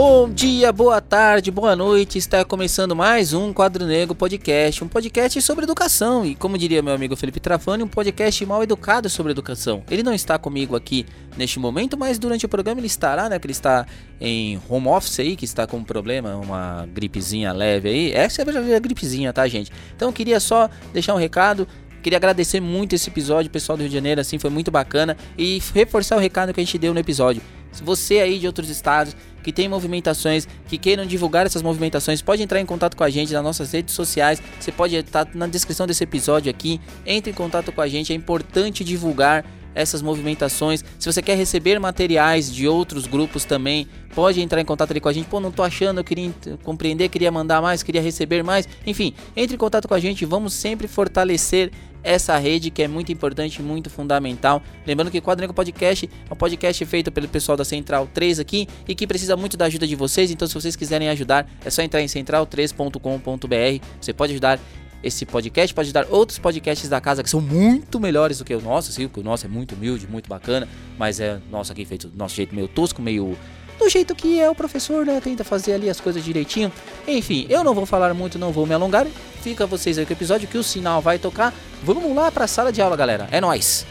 Bom dia, boa tarde, boa noite. Está começando mais um Quadro Negro Podcast, um podcast sobre educação e, como diria meu amigo Felipe Trafani, um podcast mal educado sobre educação. Ele não está comigo aqui neste momento, mas durante o programa ele estará, né? Que ele está em home office aí, que está com um problema, uma gripezinha leve aí. Essa é a gripezinha, tá, gente? Então eu queria só deixar um recado. Queria agradecer muito esse episódio, pessoal do Rio de Janeiro, assim, foi muito bacana. E reforçar o recado que a gente deu no episódio. Se você aí de outros estados que tem movimentações, que queiram divulgar essas movimentações, pode entrar em contato com a gente nas nossas redes sociais. Você pode estar na descrição desse episódio aqui. Entre em contato com a gente, é importante divulgar essas movimentações. Se você quer receber materiais de outros grupos também, pode entrar em contato ali com a gente. Pô, não tô achando, eu queria compreender, queria mandar mais, queria receber mais. Enfim, entre em contato com a gente, vamos sempre fortalecer essa rede que é muito importante, muito fundamental. Lembrando que o Quadro Negro Podcast é um podcast feito pelo pessoal da Central 3 aqui e que precisa muito da ajuda de vocês. Então, se vocês quiserem ajudar, é só entrar em central3.com.br. Você pode ajudar esse podcast, pode ajudar outros podcasts da casa que são muito melhores do que o nosso, sim, porque o nosso é muito humilde, muito bacana, mas é nosso aqui feito do nosso jeito meio tosco, meio do jeito que é o professor, né? Tenta fazer ali as coisas direitinho. Enfim, eu não vou falar muito, não vou me alongar. Fica vocês aí com o episódio que o sinal vai tocar. Vamos lá para a sala de aula, galera. É nós.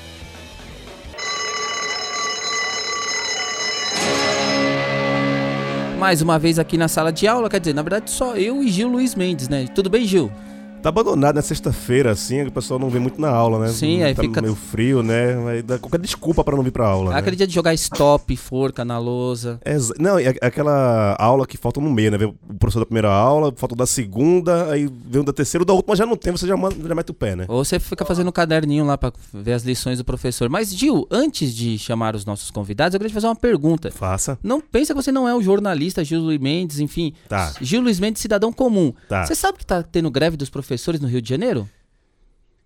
Mais uma vez aqui na sala de aula, quer dizer, na verdade só eu e Gil Luiz Mendes, né? Tudo bem, Gil? Tá abandonado na sexta-feira, assim, o pessoal não vem muito na aula, né? Sim, aí tá fica- meio frio, né? Aí dá qualquer desculpa pra não vir pra aula, né? Aquele dia de jogar stop, forca na lousa. É não, é aquela aula que falta no meio, né? Vem o professor da primeira aula, falta da segunda, aí vem o da terceira, o da última já não tem, você já, manda, já mete o pé, né? Ou você fica fazendo um caderninho lá pra ver as lições do professor. Mas, Gil, antes de chamar os nossos convidados, eu queria te fazer uma pergunta. Faça. Não pensa que você não é o jornalista Gil Luiz Mendes, enfim. Tá. Gil Luiz Mendes, cidadão comum. Tá. Você sabe que tá tendo greve dos professores no Rio de Janeiro?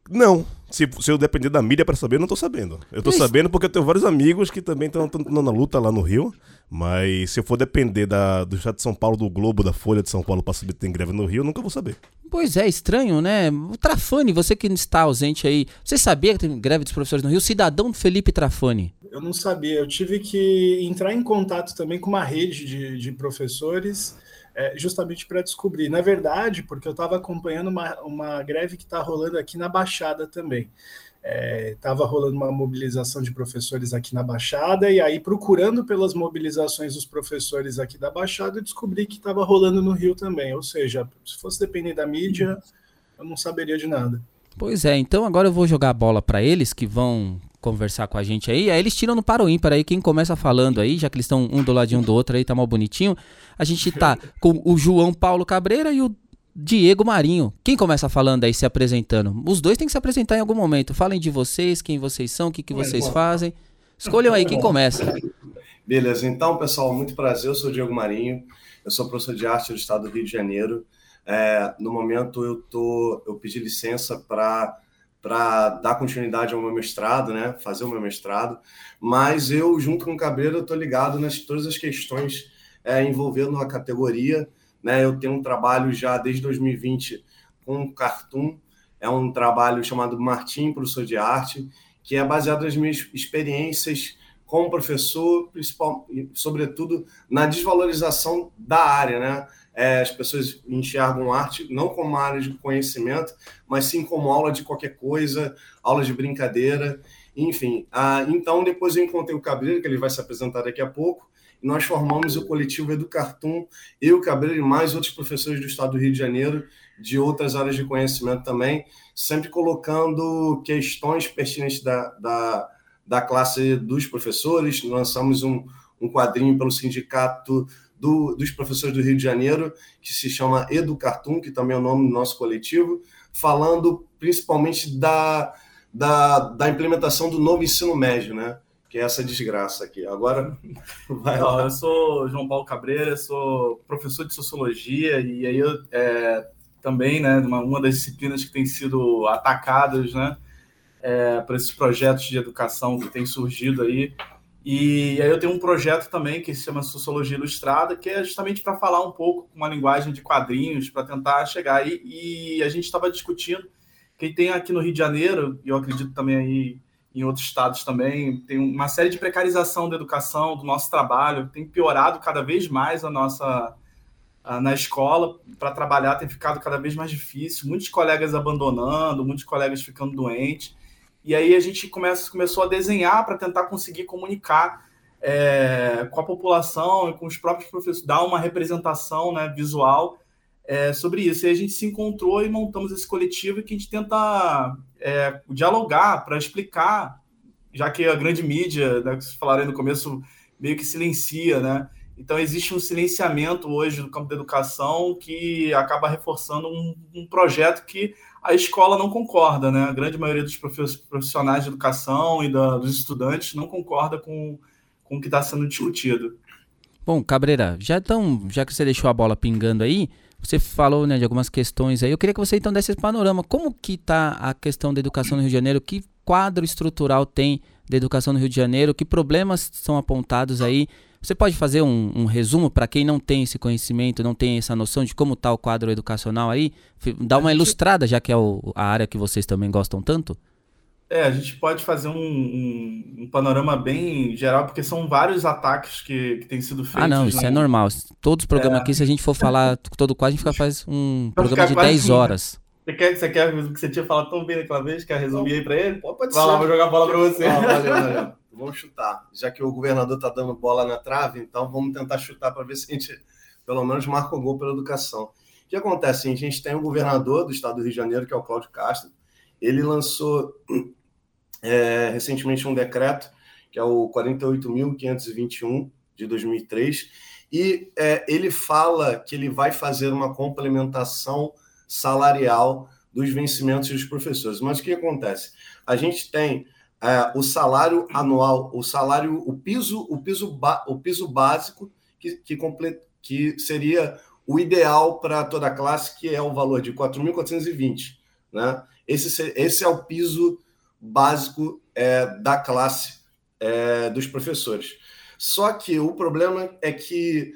Não. Se, se eu depender da mídia pra saber, eu não tô sabendo. Eu tô Isso. sabendo porque eu tenho vários amigos que também estão na luta lá no Rio. Mas se eu for depender da, do Estado de São Paulo, do Globo, da Folha de São Paulo pra saber que tem greve no Rio, eu nunca vou saber. Pois é, estranho, né? O Trafani, você que está ausente aí, você sabia que tem greve dos professores no Rio? Cidadão Felipe Trafani. Eu não sabia. Eu tive que entrar em contato também com uma rede de, de professores, é, justamente para descobrir. Na verdade, porque eu estava acompanhando uma, uma greve que está rolando aqui na Baixada também. Estava rolando uma mobilização de professores aqui na Baixada, e aí, procurando pelas mobilizações dos professores aqui da Baixada, eu descobri que estava rolando no Rio também. Ou seja, se fosse depender da mídia, eu não saberia de nada. Pois é, então agora eu vou jogar a bola pra eles que vão conversar com a gente aí. Aí eles tiram no paro ímpar aí, quem começa falando aí, já que eles estão um do ladinho do outro aí, tá mal bonitinho. A gente tá com o João Paulo Cabreira e o Diego Marinho. Quem começa falando aí, se apresentando? Os dois têm que se apresentar em algum momento. Falem de vocês, quem vocês são, o que, que vocês fazem. Escolham aí quem começa. Beleza, então, pessoal, muito prazer. Eu sou o Diego Marinho, eu sou professor de arte do estado do Rio de Janeiro. É, no momento, eu, tô, eu pedi licença para para dar continuidade ao meu mestrado, né, fazer o meu mestrado, mas eu, junto com o Cabreiro, estou ligado nas todas as questões é, envolvendo a categoria. Né, eu tenho um trabalho já desde 2020 com Cartoon, é um trabalho chamado Martim, professor de arte, que é baseado nas minhas experiências como professor, principal, sobretudo na desvalorização da área, né? É, as pessoas enxergam arte não como uma área de conhecimento, mas sim como aula de qualquer coisa, aula de brincadeira, enfim. Ah, então, depois eu encontrei o Cabreiro, que ele vai se apresentar daqui a pouco, e nós formamos o coletivo Educartum, eu, Cabreiro e mais outros professores do estado do Rio de Janeiro, de outras áreas de conhecimento também, sempre colocando questões pertinentes da, da, da classe dos professores. Lançamos um, um quadrinho pelo sindicato do, dos professores do Rio de Janeiro, que se chama Educartum, que também é o nome do nosso coletivo, falando principalmente da, da, da implementação do novo ensino médio, né? Que é essa desgraça aqui. Agora, vai Então, lá. eu sou João Paulo Cabreira, sou professor de sociologia e aí eu é, também, né, uma, uma das disciplinas que tem sido atacadas, né, é, por esses projetos de educação que têm surgido aí E aí eu tenho um projeto também que se chama Sociologia Ilustrada, que é justamente para falar um pouco com uma linguagem de quadrinhos, para tentar chegar aí. E a gente estava discutindo, quem tem aqui no Rio de Janeiro, e eu acredito também aí em outros estados também, tem uma série de precarização da educação, do nosso trabalho, tem piorado cada vez mais a nossa na escola para trabalhar tem ficado cada vez mais difícil, muitos colegas abandonando, muitos colegas ficando doentes. E aí a gente começa, começou a desenhar para tentar conseguir comunicar é, com a população e com os próprios professores, dar uma representação né, visual é, sobre isso. E a gente se encontrou e montamos esse coletivo que a gente tenta é, dialogar para explicar, já que a grande mídia, né, que vocês falaram no começo, meio que silencia, né? Então, existe um silenciamento hoje no campo da educação que acaba reforçando um, um, projeto que a escola não concorda, né? A grande maioria dos profissionais de educação e da, dos estudantes não concorda com, com o que está sendo discutido. Bom, Cabreira, já, então, já que você deixou a bola pingando aí, você falou né, de algumas questões aí. Eu queria que você então desse esse panorama. Como que está a questão da educação no Rio de Janeiro? Que quadro estrutural tem da educação no Rio de Janeiro? Que problemas são apontados aí? Você pode fazer um, um resumo para quem não tem esse conhecimento, não tem essa noção de como está o quadro educacional aí? Dá uma ilustrada, já que é o, a área que vocês também gostam tanto? É, a gente pode fazer um, um, um, panorama bem geral, porque são vários ataques que, que têm sido feitos. Ah, não, isso é normal. Todos os programas é. aqui, se a gente for falar todo quase, a gente fica, faz um programa de 10 horas. Você quer, você quer que você tinha falado tão bem naquela vez? Quer resumir aí para ele? Pode Vai ser. lá, vou jogar a bola para você. Ah, valeu, valeu vamos chutar. Já que o governador está dando bola na trave, então vamos tentar chutar para ver se a gente, pelo menos, marca o gol pela educação. O que acontece? A gente tem o governador do estado do Rio de Janeiro, que é o Cláudio Castro. Ele lançou é, recentemente um decreto, que é o 48.521 de 2003, e é, ele fala que ele vai fazer uma complementação salarial dos vencimentos dos professores. Mas o que acontece? A gente tem é, o salário anual, o salário, o piso, o piso, o piso básico que, que, que seria o ideal para toda a classe, que é o valor de 4.420. Né? Esse, esse é o piso básico é, da classe é, dos professores. Só que o problema é que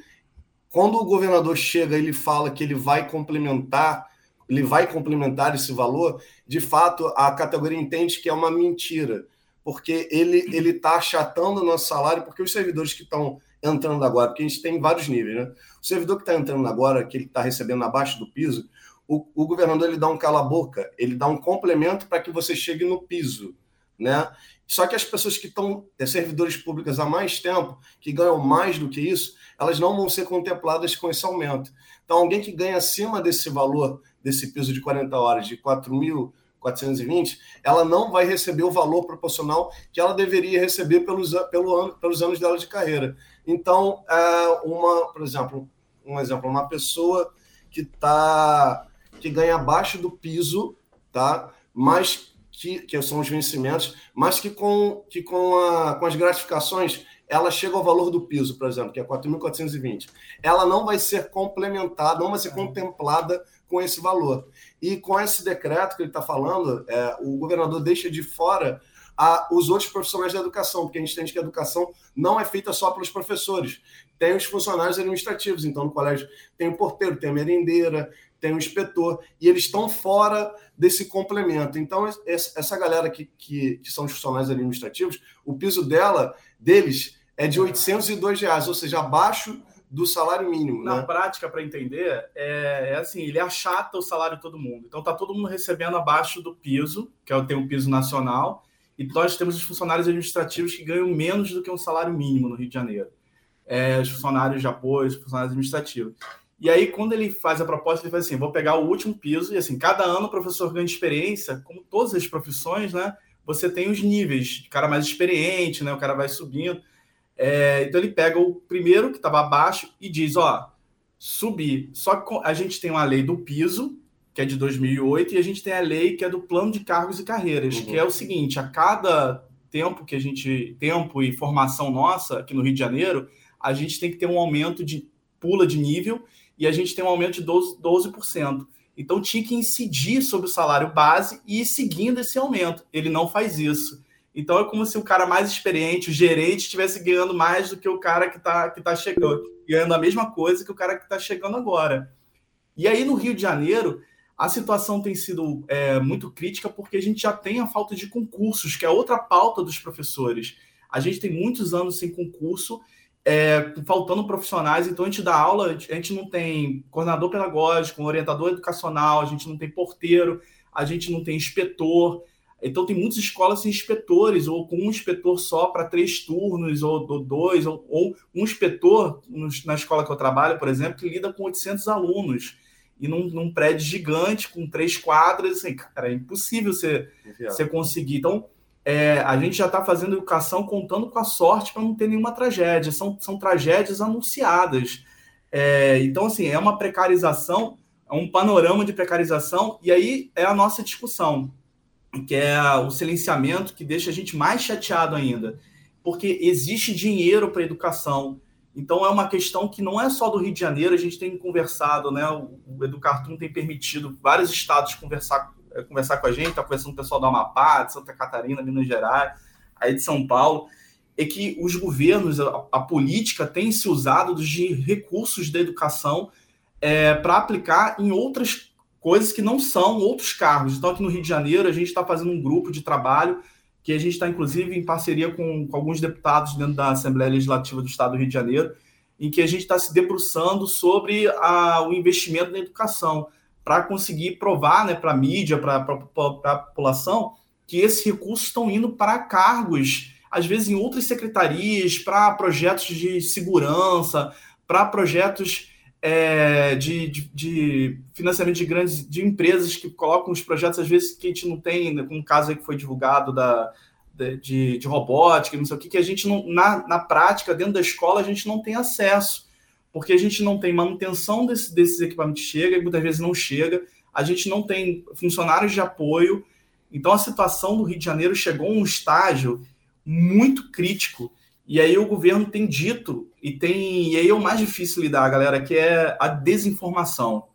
quando o governador chega, ele fala que ele vai complementar, ele vai complementar esse valor, de fato a categoria entende que é uma mentira porque ele ele está achatando o nosso salário, porque os servidores que estão entrando agora, porque a gente tem vários níveis, né? O servidor que está entrando agora, que ele está recebendo abaixo do piso, o, o governador ele dá um cala-boca, ele dá um complemento para que você chegue no piso, né? Só que as pessoas que estão é, servidores públicos há mais tempo, que ganham mais do que isso, elas não vão ser contempladas com esse aumento. Então, alguém que ganha acima desse valor, desse piso de 40 horas, de 4 mil 420, ela não vai receber o valor proporcional que ela deveria receber pelos, pelo ano, pelos anos dela de carreira. Então, é uma, por exemplo, um exemplo, uma pessoa que tá que ganha abaixo do piso, tá? Mas que, que são os vencimentos, mas que com, que com, a, com as gratificações ela chega ao valor do piso, por exemplo, que é 4.420. Ela não vai ser complementada, não vai ser contemplada com esse valor. E com esse decreto que ele está falando, é, o governador deixa de fora a, os outros profissionais da educação, porque a gente entende que a educação não é feita só pelos professores. Tem os funcionários administrativos, então no colégio tem o porteiro, tem a merendeira, tem o inspetor, e eles estão fora desse complemento. Então, essa galera que, que, que são os funcionários administrativos, o piso dela, deles é de 802 reais, ou seja, abaixo do salário mínimo. Na né? prática, para entender, é, é, assim, ele achata o salário de todo mundo. Então tá todo mundo recebendo abaixo do piso, que é o tem um piso nacional, e nós temos os funcionários administrativos que ganham menos do que um salário mínimo no Rio de Janeiro. É, os funcionários de apoio, os funcionários administrativos. E aí, quando ele faz a proposta, ele faz assim: vou pegar o último piso, e assim, cada ano o professor ganha experiência, como todas as profissões, né? Você tem os níveis, o cara mais experiente, né? O cara vai subindo. É, então ele pega o primeiro que estava abaixo e diz, ó, subir. Só que a gente tem uma lei do piso, que é de 2008, e a gente tem a lei que é do plano de cargos e carreiras, uhum. que é o seguinte, a cada tempo que a gente, tempo e formação nossa aqui no Rio de Janeiro, a gente tem que ter um aumento de pula de nível e a gente tem um aumento de 12%. 12%. Então tinha que incidir sobre o salário base e ir seguindo esse aumento. Ele não faz isso. Então é como se o cara mais experiente, o gerente, estivesse ganhando mais do que o cara que está que tá chegando, ganhando a mesma coisa que o cara que está chegando agora. E aí no Rio de Janeiro, a situação tem sido é, muito crítica porque a gente já tem a falta de concursos, que é outra pauta dos professores. A gente tem muitos anos sem concurso, é, faltando profissionais, então a gente dá aula, a gente não tem coordenador pedagógico, orientador educacional, a gente não tem porteiro, a gente não tem inspetor. Então tem muitas escolas sem inspetores, ou com um inspetor só para três turnos, ou, dois, ou, ou um inspetor na escola que eu trabalho, por exemplo, que lida com 800 alunos e num, num, prédio gigante com três quadras, assim, cara, é impossível você, você conseguir. Então, é, a gente já está fazendo educação contando com a sorte para não ter nenhuma tragédia. São, são tragédias anunciadas. É, então, assim, é uma precarização, é um panorama de precarização, e aí é a nossa discussão, que é o silenciamento que deixa a gente mais chateado ainda. Porque existe dinheiro para educação, então é uma questão que não é só do Rio de Janeiro, a gente tem conversado, né? O, Educartum tem permitido vários estados conversar, é, conversar com a gente, está conversando com o pessoal do Amapá, de Santa Catarina, Minas Gerais, aí de São Paulo, é que os governos, a, a política tem se usado dos recursos da educação é, para aplicar em outras coisas que não são outros cargos. Então, aqui no Rio de Janeiro, a gente está fazendo um grupo de trabalho que a gente está, inclusive, em parceria com, com, alguns deputados dentro da Assembleia Legislativa do Estado do Rio de Janeiro, em que a gente está se debruçando sobre a, o investimento na educação, para conseguir provar né, para a mídia, para a população, que esses recursos estão indo para cargos, às vezes em outras secretarias, para projetos de segurança, para projetos é, de, de, de, financiamento de grandes de empresas que colocam os projetos, às vezes, que a gente não tem, né, como um caso aí que foi divulgado da, de, de robótica, não sei o que, que a gente não, na, na prática, dentro da escola, a gente não tem acesso, porque a gente não tem manutenção desse, desses equipamentos. Chega, e muitas vezes não chega, a gente não tem funcionários de apoio, então a situação do Rio de Janeiro chegou a um estágio muito crítico, e aí o governo tem dito, e tem e aí é o mais difícil lidar, galera, que é a desinformação.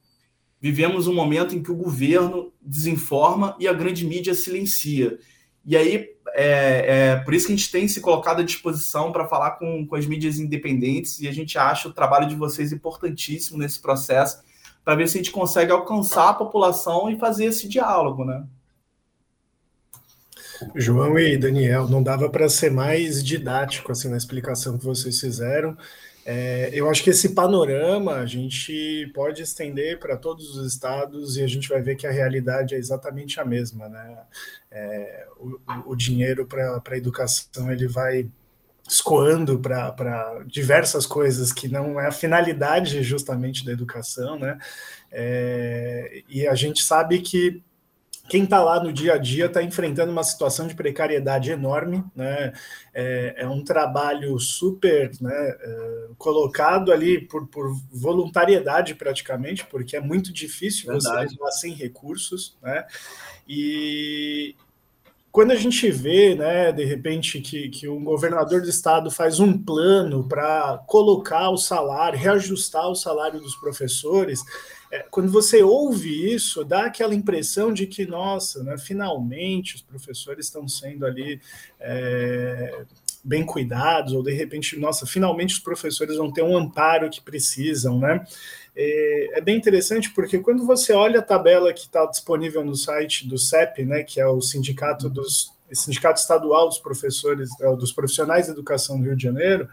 Vivemos um momento em que o governo desinforma e a grande mídia silencia. E aí é, é por isso que a gente tem se colocado à disposição para falar com, com as mídias independentes e a gente acha o trabalho de vocês importantíssimo nesse processo para ver se a gente consegue alcançar a população e fazer esse diálogo, né? João e Daniel, não dava para ser mais didático assim na explicação que vocês fizeram. É, eu acho que esse panorama a gente pode estender para todos os estados e a gente vai ver que a realidade é exatamente a mesma, né? É, o, o, dinheiro para a educação ele vai escoando para diversas coisas que não é a finalidade justamente da educação, né? É, e a gente sabe que quem está lá no dia a dia está enfrentando uma situação de precariedade enorme, né? É, é um trabalho super né, é, colocado ali por, por, voluntariedade praticamente, porque é muito difícil Verdade. você sem recursos, né? E, quando a gente vê, né, de repente, que, que um governador do estado faz um plano para colocar o salário, reajustar o salário dos professores, é, quando você ouve isso, dá aquela impressão de que, nossa, né, finalmente os professores estão sendo ali é, bem cuidados, ou de repente, nossa, finalmente os professores vão ter um amparo que precisam, né? É, é bem interessante porque quando você olha a tabela que está disponível no site do CEP, né, que é o sindicato dos sindicato estadual dos professores, é, dos profissionais de educação do Rio de Janeiro,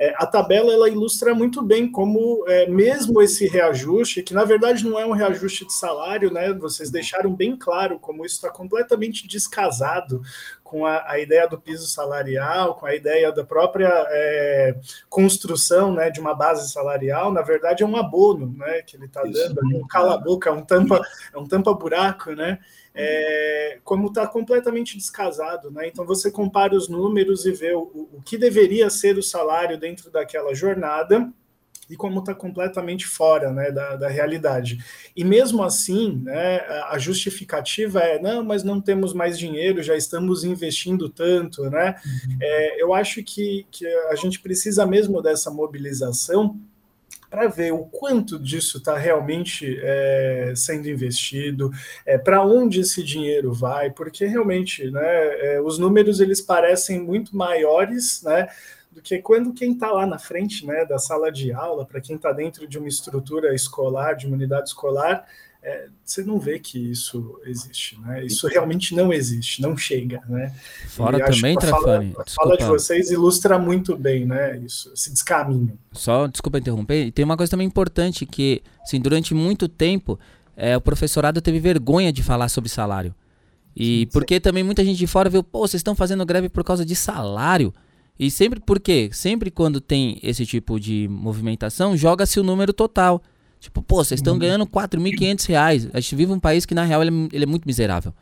é, a tabela ela ilustra muito bem como é, mesmo esse reajuste, que na verdade não é um reajuste de salário, né? Vocês deixaram bem claro como isso está completamente descasado com a, a, ideia do piso salarial, com a ideia da própria é, construção né, de uma base salarial, na verdade é um abono né, que ele está dando, um cala-boca, é um tampa, é um tampa-buraco, né? É, como está completamente descasado. Né? Então você compara os números e vê o, o que deveria ser o salário dentro daquela jornada e como está completamente fora né, da, da, realidade. E mesmo assim, né, a justificativa é não, mas não temos mais dinheiro, já estamos investindo tanto. Né? Uhum. É, eu acho que, que a gente precisa mesmo dessa mobilização para ver o quanto disso está realmente é, sendo investido, é, para onde esse dinheiro vai, porque realmente né, é, os números eles parecem muito maiores, né? do que quando quem está lá na frente né, da sala de aula, para quem está dentro de uma estrutura escolar, de uma unidade escolar, é, você não vê que isso existe, né? Isso realmente não existe, não chega, né? Fora e também, Trafani. A fala de vocês ilustra muito bem, né? Isso, esse descaminho. Só, desculpa interromper, tem uma coisa também importante que, assim, durante muito tempo, é, o professorado teve vergonha de falar sobre salário. E sim, porque sim. também muita gente de fora viu, pô, vocês estão fazendo greve por causa de salário. E sempre, por quê? Sempre quando tem esse tipo de movimentação, joga-se o número total. Tipo, pô, vocês estão uhum. ganhando 4.500 reais. A gente vive um país que, na real, ele, é, ele é muito miserável.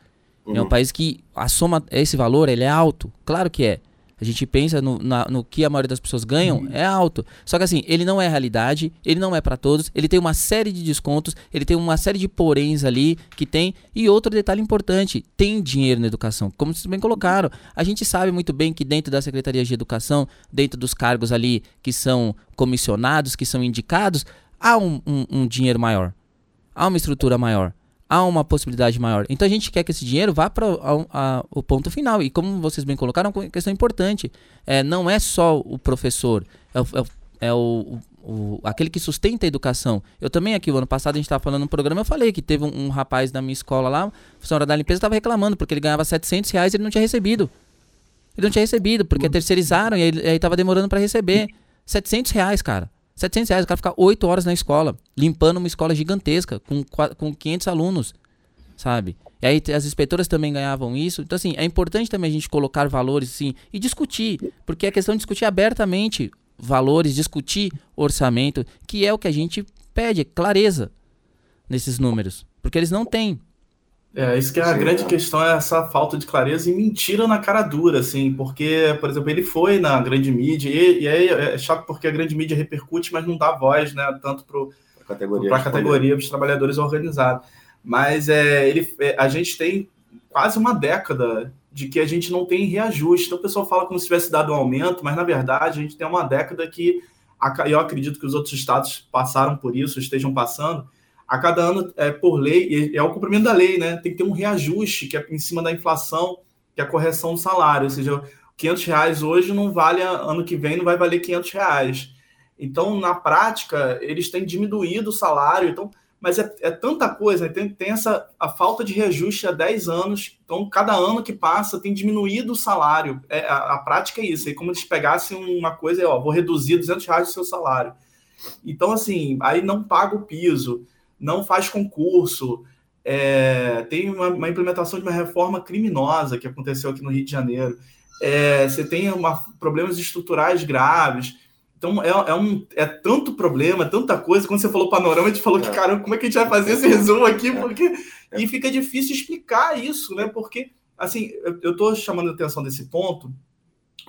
Uhum. É um uhum. país que a soma, esse valor, ele é alto. Claro que é. A gente pensa no, na, no que a maioria das pessoas ganham, uhum. é alto. Só que assim, ele não é realidade, ele não é para todos, ele tem uma série de descontos, ele tem uma série de poréns ali que tem. E outro detalhe importante, tem dinheiro na educação. Como vocês bem colocaram, a gente sabe muito bem que dentro da Secretaria de Educação, dentro dos cargos ali que são comissionados, que são indicados, há um, um, um dinheiro maior. Há uma estrutura maior há uma possibilidade maior. Então a gente quer que esse dinheiro vá para o ponto final. E como vocês bem colocaram, uma questão importante. É, não é só o professor, é, o, é, é o, o, aquele que sustenta a educação. Eu também aqui, o ano passado, a gente estava falando no programa, eu falei que teve um, um rapaz da minha escola lá, a funcionária da limpeza, estava reclamando, porque ele ganhava 700 reais e ele não tinha recebido. Ele não tinha recebido, porque terceirizaram e aí estava demorando para receber. 700 reais, cara. 700 reais, o cara fica 8 horas na escola, limpando uma escola gigantesca, com, com 500 alunos, sabe? E aí as inspetoras também ganhavam isso. Então, assim, é importante também a gente colocar valores, assim, e discutir, porque é questão de discutir abertamente valores, discutir orçamento, que é o que a gente pede, clareza nesses números, porque eles não têm. É, isso que é a Sim, grande é. questão, é essa falta de clareza e mentira na cara dura, assim, porque, por exemplo, ele foi na grande mídia, e, e aí é chato porque a grande mídia repercute, mas não dá voz, né, tanto para a categoria, categoria dos trabalhadores organizados. Mas é, ele, é, a gente tem quase uma década de que a gente não tem reajuste. Então o pessoal fala como se tivesse dado um aumento, mas na verdade a gente tem uma década que, eu acredito que os outros estados passaram por isso, estejam passando, a cada ano, é, por lei, é o cumprimento da lei, né? Tem que ter um reajuste, que é em cima da inflação, que é a correção do salário. Ou seja, 500 reais hoje não vale, ano que vem não vai valer 500 reais. Então, na prática, eles têm diminuído o salário. Então, mas é, é tanta coisa, né? tem, tem, essa a falta de reajuste há 10 anos. Então, cada ano que passa tem diminuído o salário. É, a, a prática é isso. É como se pegassem uma coisa, ó, vou reduzir 200 reais o seu salário. Então, assim, aí não paga o piso não faz concurso. É, tem uma, uma, implementação de uma reforma criminosa que aconteceu aqui no Rio de Janeiro. É, você tem uma, problemas estruturais graves. Então, é, é, um, é tanto problema, tanta coisa. Quando você falou panorama, a gente falou que, é. caramba, como é que a gente vai fazer esse resumo aqui? É. Porque... E fica difícil explicar isso, né? Porque, assim, eu estou chamando a atenção desse ponto,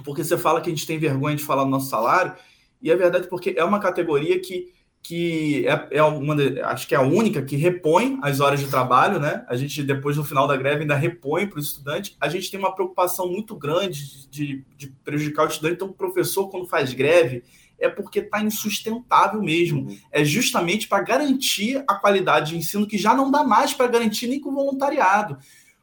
porque você fala que a gente tem vergonha de falar do nosso salário, e é verdade porque é uma categoria que que é, é uma, acho que é a única que repõe as horas de trabalho, né? A gente, depois no final da greve, ainda repõe para o estudante. A gente tem uma preocupação muito grande de, de prejudicar o estudante. Então, o professor, quando faz greve, é porque está insustentável mesmo. É justamente para garantir a qualidade de ensino que já não dá mais para garantir nem com voluntariado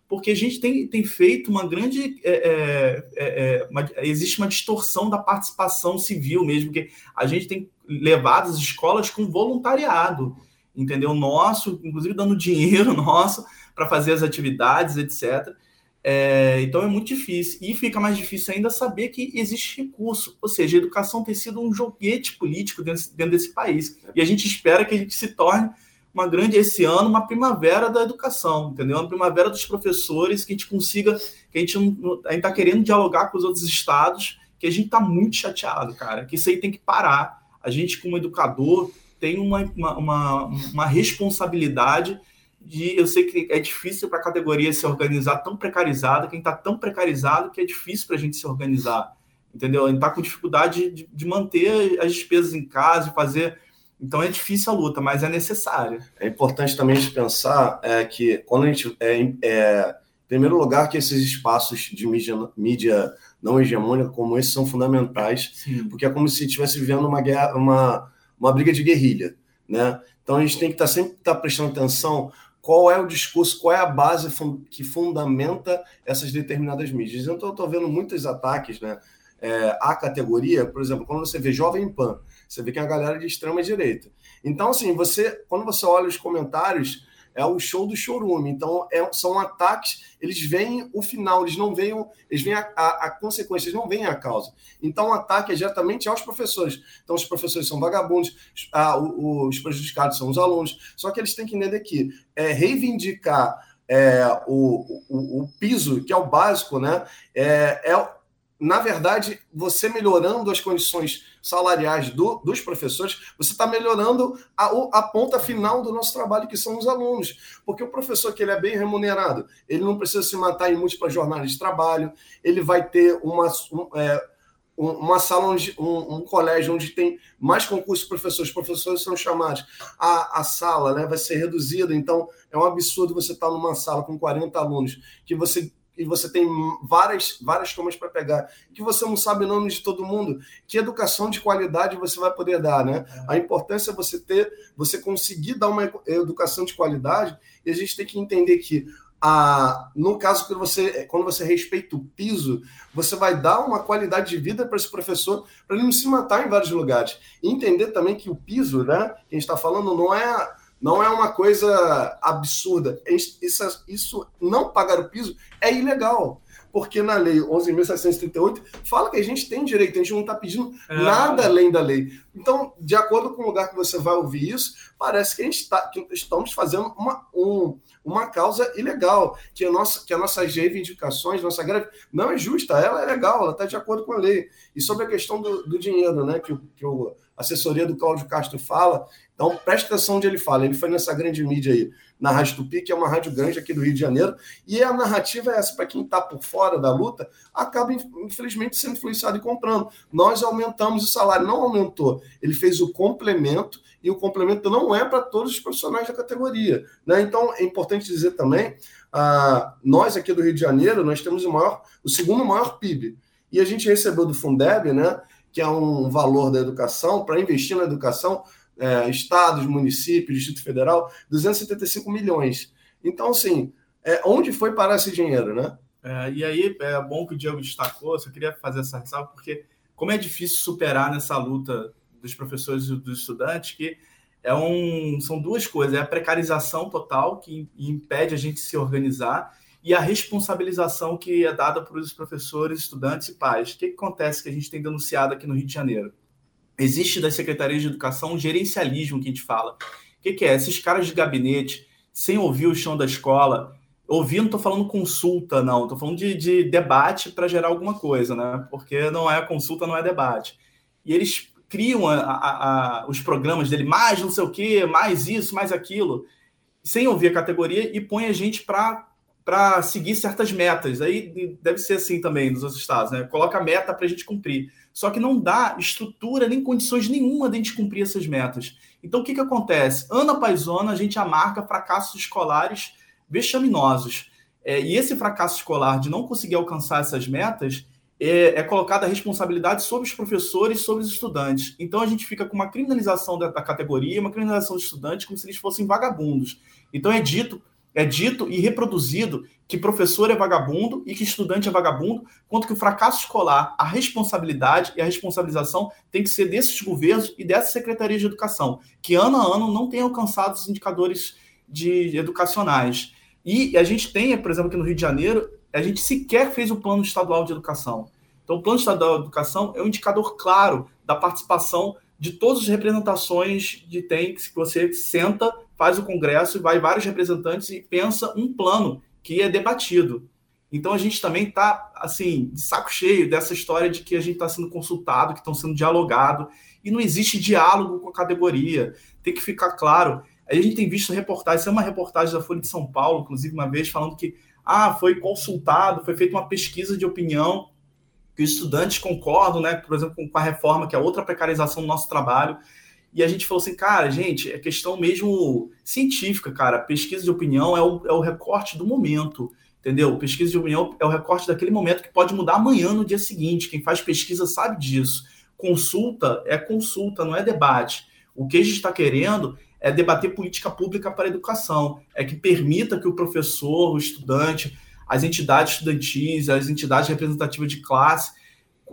porque a gente tem, tem feito uma grande. É, é, é, é, uma, existe uma distorção da participação civil mesmo, que a gente tem levado as escolas com voluntariado, entendeu? Nosso, inclusive dando dinheiro nosso para fazer as atividades, etc. É, então é muito difícil. E fica mais difícil ainda saber que existe recurso. Ou seja, a educação tem sido um joguete político dentro, dentro desse país. E a gente espera que a gente se torne uma grande esse ano, uma primavera da educação, entendeu? Uma primavera dos professores, que a gente consiga, que a gente não, a gente tá querendo dialogar com os outros estados, que a gente está muito chateado, cara, que isso aí tem que parar. A gente, como educador, tem uma, uma, uma, uma responsabilidade de. Eu sei que é difícil para a categoria se organizar tão precarizada, quem está tão precarizado que é difícil para a gente se organizar, entendeu? A gente está com dificuldade de, de manter as despesas em casa, de fazer então é difícil a luta, mas é necessária. É importante também de pensar é, que quando a gente. É, é, em primeiro lugar, que esses espaços de mídia, mídia não hegemônica como esses são fundamentais, Sim. porque é como se estivesse vivendo uma guerra, uma, uma briga de guerrilha, né? Então a gente tem que estar tá, sempre estar tá prestando atenção qual é o discurso, qual é a base que fundamenta essas determinadas mídias. Então eu estou vendo muitos ataques, né? É, à categoria, por exemplo, quando você vê Jovem Pan, você vê que é a galera de extrema direita. Então, assim, você, quando você olha os comentários, é o show do chorume. Então, é, são ataques, eles veem o final, eles não veem, eles veem a, a, a, consequência, eles não veem a causa. Então, o ataque é diretamente aos professores. Então, os professores são vagabundos, a, o, os prejudicados são os alunos. Só que eles têm que entender que é, reivindicar é, o, o, o, piso, que é o básico, né? É, é, na verdade, você melhorando as condições salariais do, dos professores, você está melhorando a, a, ponta final do nosso trabalho, que são os alunos. Porque o professor que ele é bem remunerado, ele não precisa se matar em múltiplas jornadas de trabalho, ele vai ter uma, um, é, uma sala, onde, um, um, colégio onde tem mais concursos de professores, os professores são chamados, a, a sala né, vai ser reduzida, então é um absurdo você estar numa sala com 40 alunos, que você e você tem várias, várias tomas para pegar, que você não sabe o nome de todo mundo, que educação de qualidade você vai poder dar, né? A importância é você ter, você conseguir dar uma educação de qualidade, e a gente tem que entender que a, no caso que você, quando você respeita o piso, você vai dar uma qualidade de vida para esse professor, para ele não se matar em vários lugares. E entender também que o piso, né, que a gente está falando, não é não é uma coisa absurda. Isso, isso não pagar o piso é ilegal. Porque na lei 11.738 fala que a gente tem direito, a gente não está pedindo é. nada além da lei. Então, de acordo com o lugar que você vai ouvir isso, parece que a gente está estamos fazendo uma, um, uma causa ilegal, que, a nossa, que as nossas reivindicações, nossa greve, não é justa, ela é legal, ela está de acordo com a lei. E sobre a questão do, do dinheiro, né, que, que a assessoria do Cláudio Castro fala, então, preste atenção onde ele fala. Ele foi nessa grande mídia aí, na Rádio Tupi, que é uma rádio grande aqui do Rio de Janeiro. E a narrativa é essa, para quem está por fora da luta, acaba, infelizmente, sendo influenciado e comprando. Nós aumentamos o salário, não aumentou. Ele fez o complemento, e o complemento não é para todos os profissionais da categoria. Né? Então, é importante dizer também, ah, nós aqui do Rio de Janeiro, nós temos o, maior, o segundo maior PIB. E a gente recebeu do Fundeb, né, que é um valor da educação, para investir na educação, é, estados, municípios, Distrito Federal, 275 milhões. Então, assim, é, onde foi parar esse dinheiro, né? É, e aí, é bom que o Diego destacou, só queria fazer essa ressalva, porque como é difícil superar nessa luta dos professores e dos estudantes, que é um, são duas coisas, é a precarização total, que impede a gente se organizar, e a responsabilização que é dada para os professores, estudantes e pais. O que, que acontece que a gente tem denunciado aqui no Rio de Janeiro? Existe das secretarias de educação um gerencialismo que a gente fala. O que, que, é? Esses caras de gabinete, sem ouvir o chão da escola, ouvir, não estou falando consulta, não, estou falando de, de debate para gerar alguma coisa, né? Porque não é consulta, não é debate. E eles criam a, a, a, os programas dele, mais não sei o quê, mais isso, mais aquilo, sem ouvir a categoria e põe a gente para seguir certas metas. Aí deve ser assim também nos outros estados, né? Coloca a meta para a gente cumprir. Só que não dá estrutura nem condições nenhuma de a gente cumprir essas metas. Então, o que, que acontece? Ano após ano, a gente amarga fracassos escolares vexaminosos. É, e esse fracasso escolar de não conseguir alcançar essas metas é, é colocada a responsabilidade sobre os professores, sobre os estudantes. Então, a gente fica com uma criminalização da, da categoria, uma criminalização dos estudantes, como se eles fossem vagabundos. Então, é dito é dito e reproduzido que professor é vagabundo e que estudante é vagabundo, quanto que o fracasso escolar, a responsabilidade e a responsabilização tem que ser desses governos e dessa Secretaria de Educação, que ano a ano não tem alcançado os indicadores de educacionais. E a gente tem, por exemplo, aqui no Rio de Janeiro, a gente sequer fez o plano estadual de educação. Então, o plano estadual de educação é um indicador claro da participação de todas as representações de TENCs que você senta faz o congresso, vai vários representantes e pensa um plano que é debatido. Então a gente também está assim de saco cheio dessa história de que a gente está sendo consultado, que estão sendo dialogado e não existe diálogo com a categoria. Tem que ficar claro. A gente tem visto reportagens, é uma reportagem da Folha de São Paulo, inclusive uma vez falando que ah, foi consultado, foi feita uma pesquisa de opinião que os estudantes concordam, né, por exemplo, com a reforma, que é outra precarização do nosso trabalho. E a gente falou assim, cara, gente, é questão mesmo científica, cara. Pesquisa de opinião é o, é o recorte do momento, entendeu? Pesquisa de opinião é o recorte daquele momento que pode mudar amanhã, no dia seguinte. Quem faz pesquisa sabe disso. Consulta é consulta, não é debate. O que a gente está querendo é debater política pública para a educação, é que permita que o professor, o estudante, as entidades estudantis, as entidades representativas de classe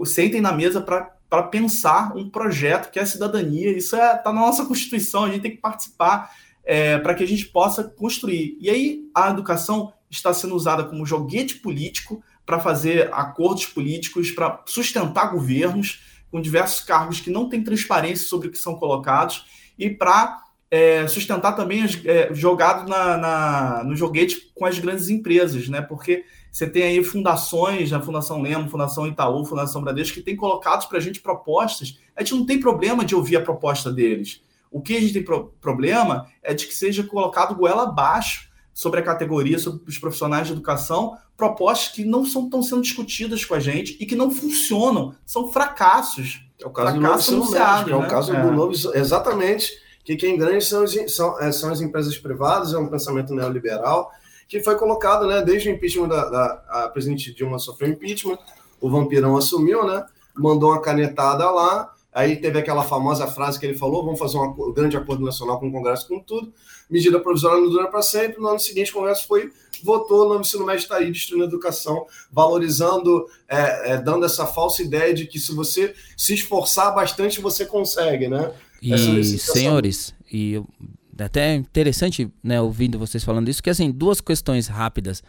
sentem na mesa para pensar um projeto que é a cidadania. Isso está é, tá na nossa Constituição, a gente tem que participar é, para que a gente possa construir. E aí a educação está sendo usada como joguete político para fazer acordos políticos, para sustentar governos com diversos cargos que não têm transparência sobre o que são colocados e para é, sustentar também as, é, jogado na, na, no joguete com as grandes empresas, né? Porque você tem aí fundações, a Fundação Lemo, Fundação Itaú, Fundação Bradesco, que tem colocado para a gente propostas. A gente não tem problema de ouvir a proposta deles. O que a gente tem pro problema é de que seja colocado goela abaixo sobre a categoria, sobre os profissionais de educação, propostas que não estão sendo discutidas com a gente e que não funcionam, são fracassos. É o caso fracassos do novo médico, é o né? caso é. do novo, exatamente, que quem ganha são, são, são as empresas privadas, é um pensamento neoliberal, que foi colocado, né, desde o impeachment da, da a presidente Dilma sofreu impeachment, o vampirão assumiu, né, mandou uma canetada lá, Aí teve aquela famosa frase que ele falou: vamos fazer um grande acordo nacional com o Congresso, com tudo. Medida provisória não dura para sempre. No ano seguinte, o Congresso foi, votou no ensino médio está aí, destruindo a educação, valorizando, é, é, dando essa falsa ideia de que se você se esforçar bastante, você consegue, né? E, senhores, e até interessante, né, ouvindo vocês falando isso, que assim, duas questões rápidas.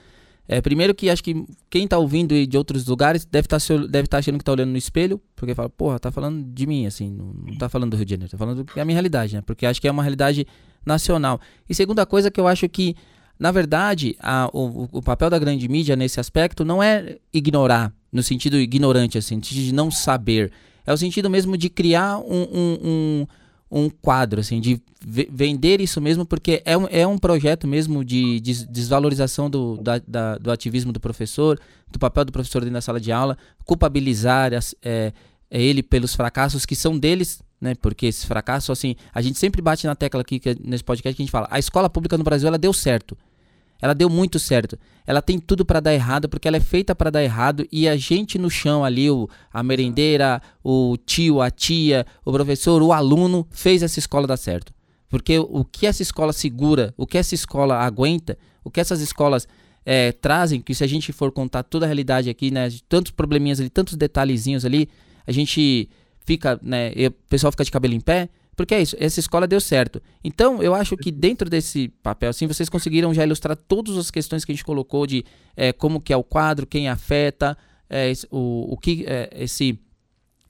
É, primeiro que acho que quem tá ouvindo de outros lugares deve estar tá, deve tá achando que tá olhando no espelho, porque fala, porra, tá falando de mim, assim, não, não tá falando do Rio de Janeiro, tá falando da é minha realidade, né? Porque acho que é uma realidade nacional. E segunda coisa que eu acho que, na verdade, a, o, o papel da grande mídia nesse aspecto não é ignorar, no sentido ignorante, assim, no sentido de não saber. É o sentido mesmo de criar um, um, um um quadro, assim, de vender isso mesmo, porque é um, é um projeto mesmo de, de desvalorização do, da, da, do ativismo do professor, do papel do professor dentro da sala de aula, culpabilizar as, é, é ele pelos fracassos que são deles, né? Porque esse fracasso, assim, a gente sempre bate na tecla aqui que, nesse podcast que a gente fala, a escola pública no Brasil ela deu certo. Ela deu muito certo. Ela tem tudo para dar errado porque ela é feita para dar errado e a gente no chão ali, o, a merendeira, o tio, a tia, o professor, o aluno fez essa escola dar certo. Porque o que essa escola segura, o que essa escola aguenta, o que essas escolas é, trazem, que se a gente for contar toda a realidade aqui, né, tantos probleminhas ali, tantos detalhezinhos ali, a gente fica, né, o pessoal fica de cabelo em pé, porque é isso, essa escola deu certo. Então, eu acho que dentro desse papel, assim, vocês conseguiram já ilustrar todas as questões que a gente colocou de é, como que é o quadro, quem afeta, é, o, o que é, esse,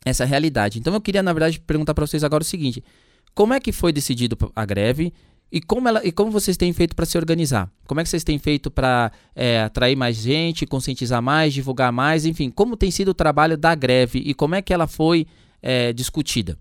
essa realidade. Então, eu queria, na verdade, perguntar para vocês agora o seguinte: como é que foi decidido a greve? E como, ela, e como vocês têm feito para se organizar? Como é que vocês têm feito para é, atrair mais gente, conscientizar mais, divulgar mais? Enfim, como tem sido o trabalho da greve e como é que ela foi é, discutida?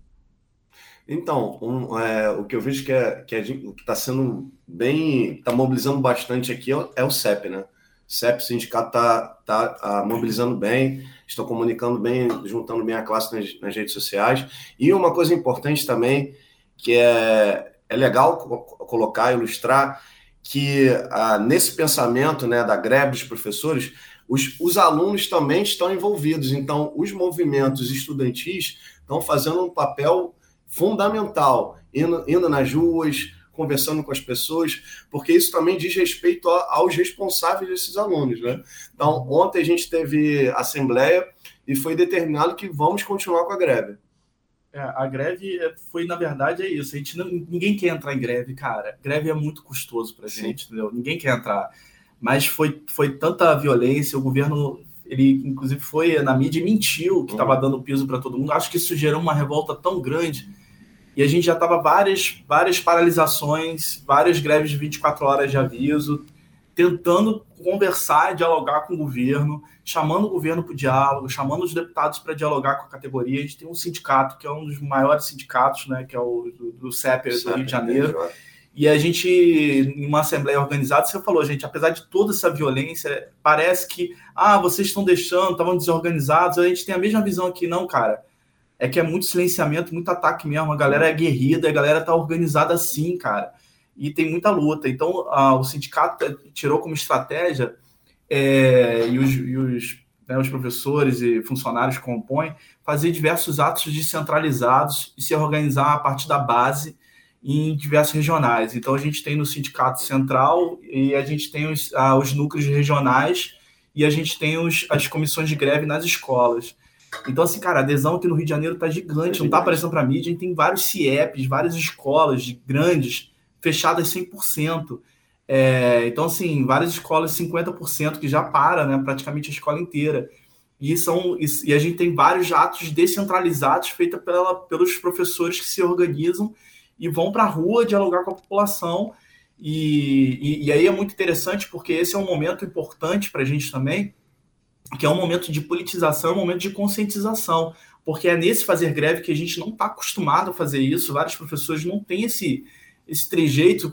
Então, um, é, o que eu vejo que é, que é, está sendo bem, está mobilizando bastante aqui é, é, o CEP, né? CEP, o sindicato está tá, tá mobilizando bem, estão comunicando bem, juntando bem a classe nas, nas, redes sociais. E uma coisa importante também, que é, é legal colocar, ilustrar, que ah, nesse pensamento né, da greve dos professores, os, os alunos também estão envolvidos. Então, os movimentos estudantis estão fazendo um papel fundamental, indo, indo nas ruas, conversando com as pessoas, porque isso também diz respeito a, aos responsáveis desses alunos. Né? Então, ontem a gente teve assembleia e foi determinado que vamos continuar com a greve. É, a greve é, foi, na verdade, é isso. A gente não, ninguém quer entrar em greve, cara. Greve é muito custoso para gente, entendeu? Ninguém quer entrar. Mas foi, foi tanta violência, o governo ele inclusive foi na mídia e mentiu que estava uhum. dando piso para todo mundo. Acho que isso gerou uma revolta tão grande. E a gente já estava várias, várias paralisações, várias greves de 24 horas de aviso, tentando conversar, dialogar com o governo, chamando o governo para o diálogo, chamando os deputados para dialogar com a categoria. A gente tem um sindicato que é um dos maiores sindicatos, né, que é o do, do CEP do Rio de Janeiro. E a gente, em uma assembleia organizada, você falou, gente, apesar de toda essa violência, parece que, ah, vocês estão deixando, estavam desorganizados. A gente tem a mesma visão aqui, não, cara. É que é muito silenciamento, muito ataque mesmo. A galera é guerrida, a galera tá organizada assim, cara. E tem muita luta. Então, ah, o sindicato tirou como estratégia, é, e, os, e os né, os professores e funcionários compõem, fazer diversos atos descentralizados e se organizar a partir da base em diversos regionais. Então, a gente tem no Sindicato Central e a gente tem os, ah, os núcleos regionais e a gente tem os, as comissões de greve nas escolas. Então, assim, cara, a adesão aqui no Rio de Janeiro está gigante, não está aparecendo para a mídia. A gente tem vários CIEPs, várias escolas grandes, fechadas 100%. É, então, assim, várias escolas 50% que já para, né, praticamente a escola inteira. E, são, e, e a gente tem vários atos descentralizados feitos pela, pelos professores que se organizam e vão para a rua dialogar com a população. E, e, e, aí é muito interessante porque esse é um momento importante para a gente também, que é um momento de politização, é um momento de conscientização, porque é nesse fazer greve que a gente não está acostumado a fazer isso, vários professores não têm esse, esse trejeito.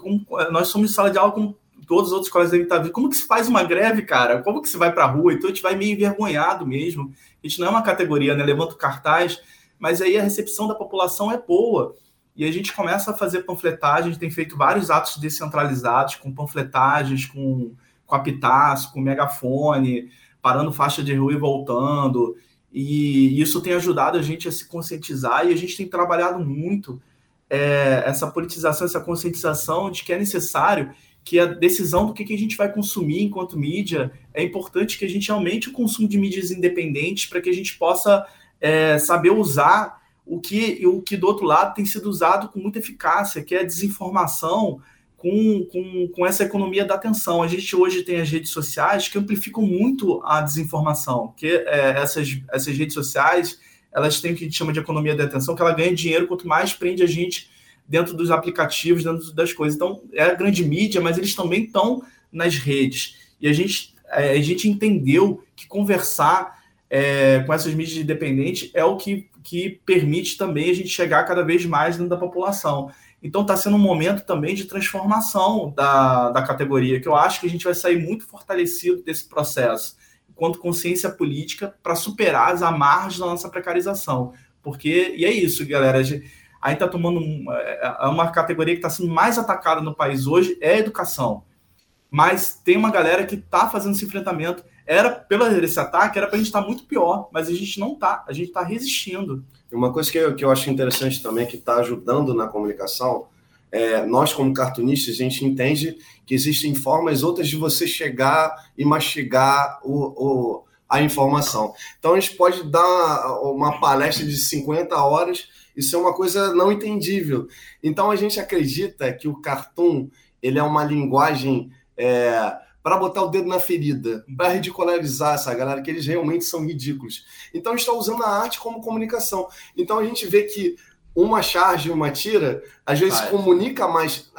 Nós somos sala de aula com todos os outros colegas devem estar vendo. Como que se faz uma greve, cara? Como que se vai para a rua? Então a gente vai meio envergonhado mesmo. A gente não é uma categoria, né? Levanta o cartaz, mas aí a recepção da população é boa. E a gente começa a fazer panfletagem, a gente tem feito vários atos descentralizados, com panfletagens, com, com apitaço, com megafone, parando faixa de rua e voltando. E isso tem ajudado a gente a se conscientizar e a gente tem trabalhado muito é, essa politização, essa conscientização de que é necessário que a decisão do que, a gente vai consumir enquanto mídia é importante que a gente aumente o consumo de mídias independentes para que a gente possa é, saber usar o que, o que do outro lado tem sido usado com muita eficácia, que é a desinformação com, com, com essa economia da atenção. A gente hoje tem as redes sociais que amplificam muito a desinformação, que é, essas, essas redes sociais elas têm o que a gente chama de economia da atenção, que ela ganha dinheiro quanto mais prende a gente dentro dos aplicativos, dentro das coisas. Então, é a grande mídia, mas eles também estão nas redes. E a gente, é, a gente entendeu que conversar é, com essas mídias independentes é o que, que permite também a gente chegar cada vez mais dentro da população. Então está sendo um momento também de transformação da, da categoria, que eu acho que a gente vai sair muito fortalecido desse processo enquanto consciência política para superar as amarras da nossa precarização. Porque, e é isso, galera, a gente está tomando é, é uma categoria que está sendo mais atacada no país hoje é a educação. Mas tem uma galera que está fazendo esse enfrentamento. Era, pelo esse ataque, era para a gente estar tá muito pior, mas a gente não está, a gente está resistindo. Uma coisa que eu, que eu acho interessante também, que está ajudando na comunicação, é, nós, como cartunistas, a gente entende que existem formas outras de você chegar e mastigar o, o, a informação. Então, a gente pode dar uma palestra de 50 horas, isso é uma coisa não entendível. Então, a gente acredita que o cartoon ele é uma linguagem é, para botar o dedo na ferida, para ridicularizar essa galera, que eles realmente são ridículos. Então, está usando a arte como comunicação. Então, a gente vê que uma charge e uma tira, às vezes faz. comunica mais.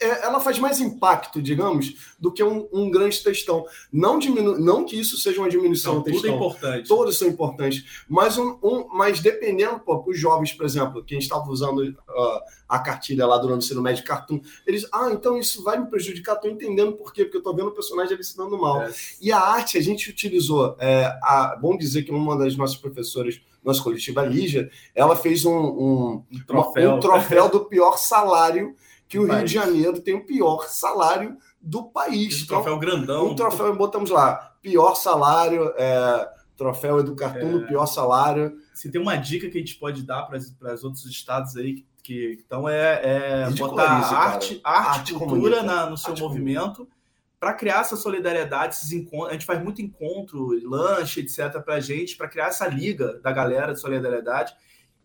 É, ela faz mais impacto, digamos, do que um, um grande textão. Não, diminu, não que isso seja uma diminuição do textão. Tudo é importante. Todos são importantes. Mas, um, um, mas dependendo, pô, os jovens, por exemplo, que a gente estava usando uh, a cartilha lá durante o ensino médio cartoon, eles, ah, então isso vai me prejudicar, estou entendendo por quê, porque eu estou vendo o personagem ali se dando mal. É. E a arte, a gente utilizou, é, a, bom dizer que uma das nossas professoras nossa coletiva Lígia, ela fez um, um, um troféu. um troféu do pior salário que o Rio de Janeiro tem o pior salário do país. Um troféu grandão. Um troféu, botamos lá, pior salário, é, troféu Educartum, é... pior salário. Se tem uma dica que a gente pode dar para os outros estados aí que então é, é botar arte, arte, arte, cultura na, no seu movimento para criar essa solidariedade, esses encontros, a gente faz muito encontro, lanche, etc, para a gente, para criar essa liga da galera de solidariedade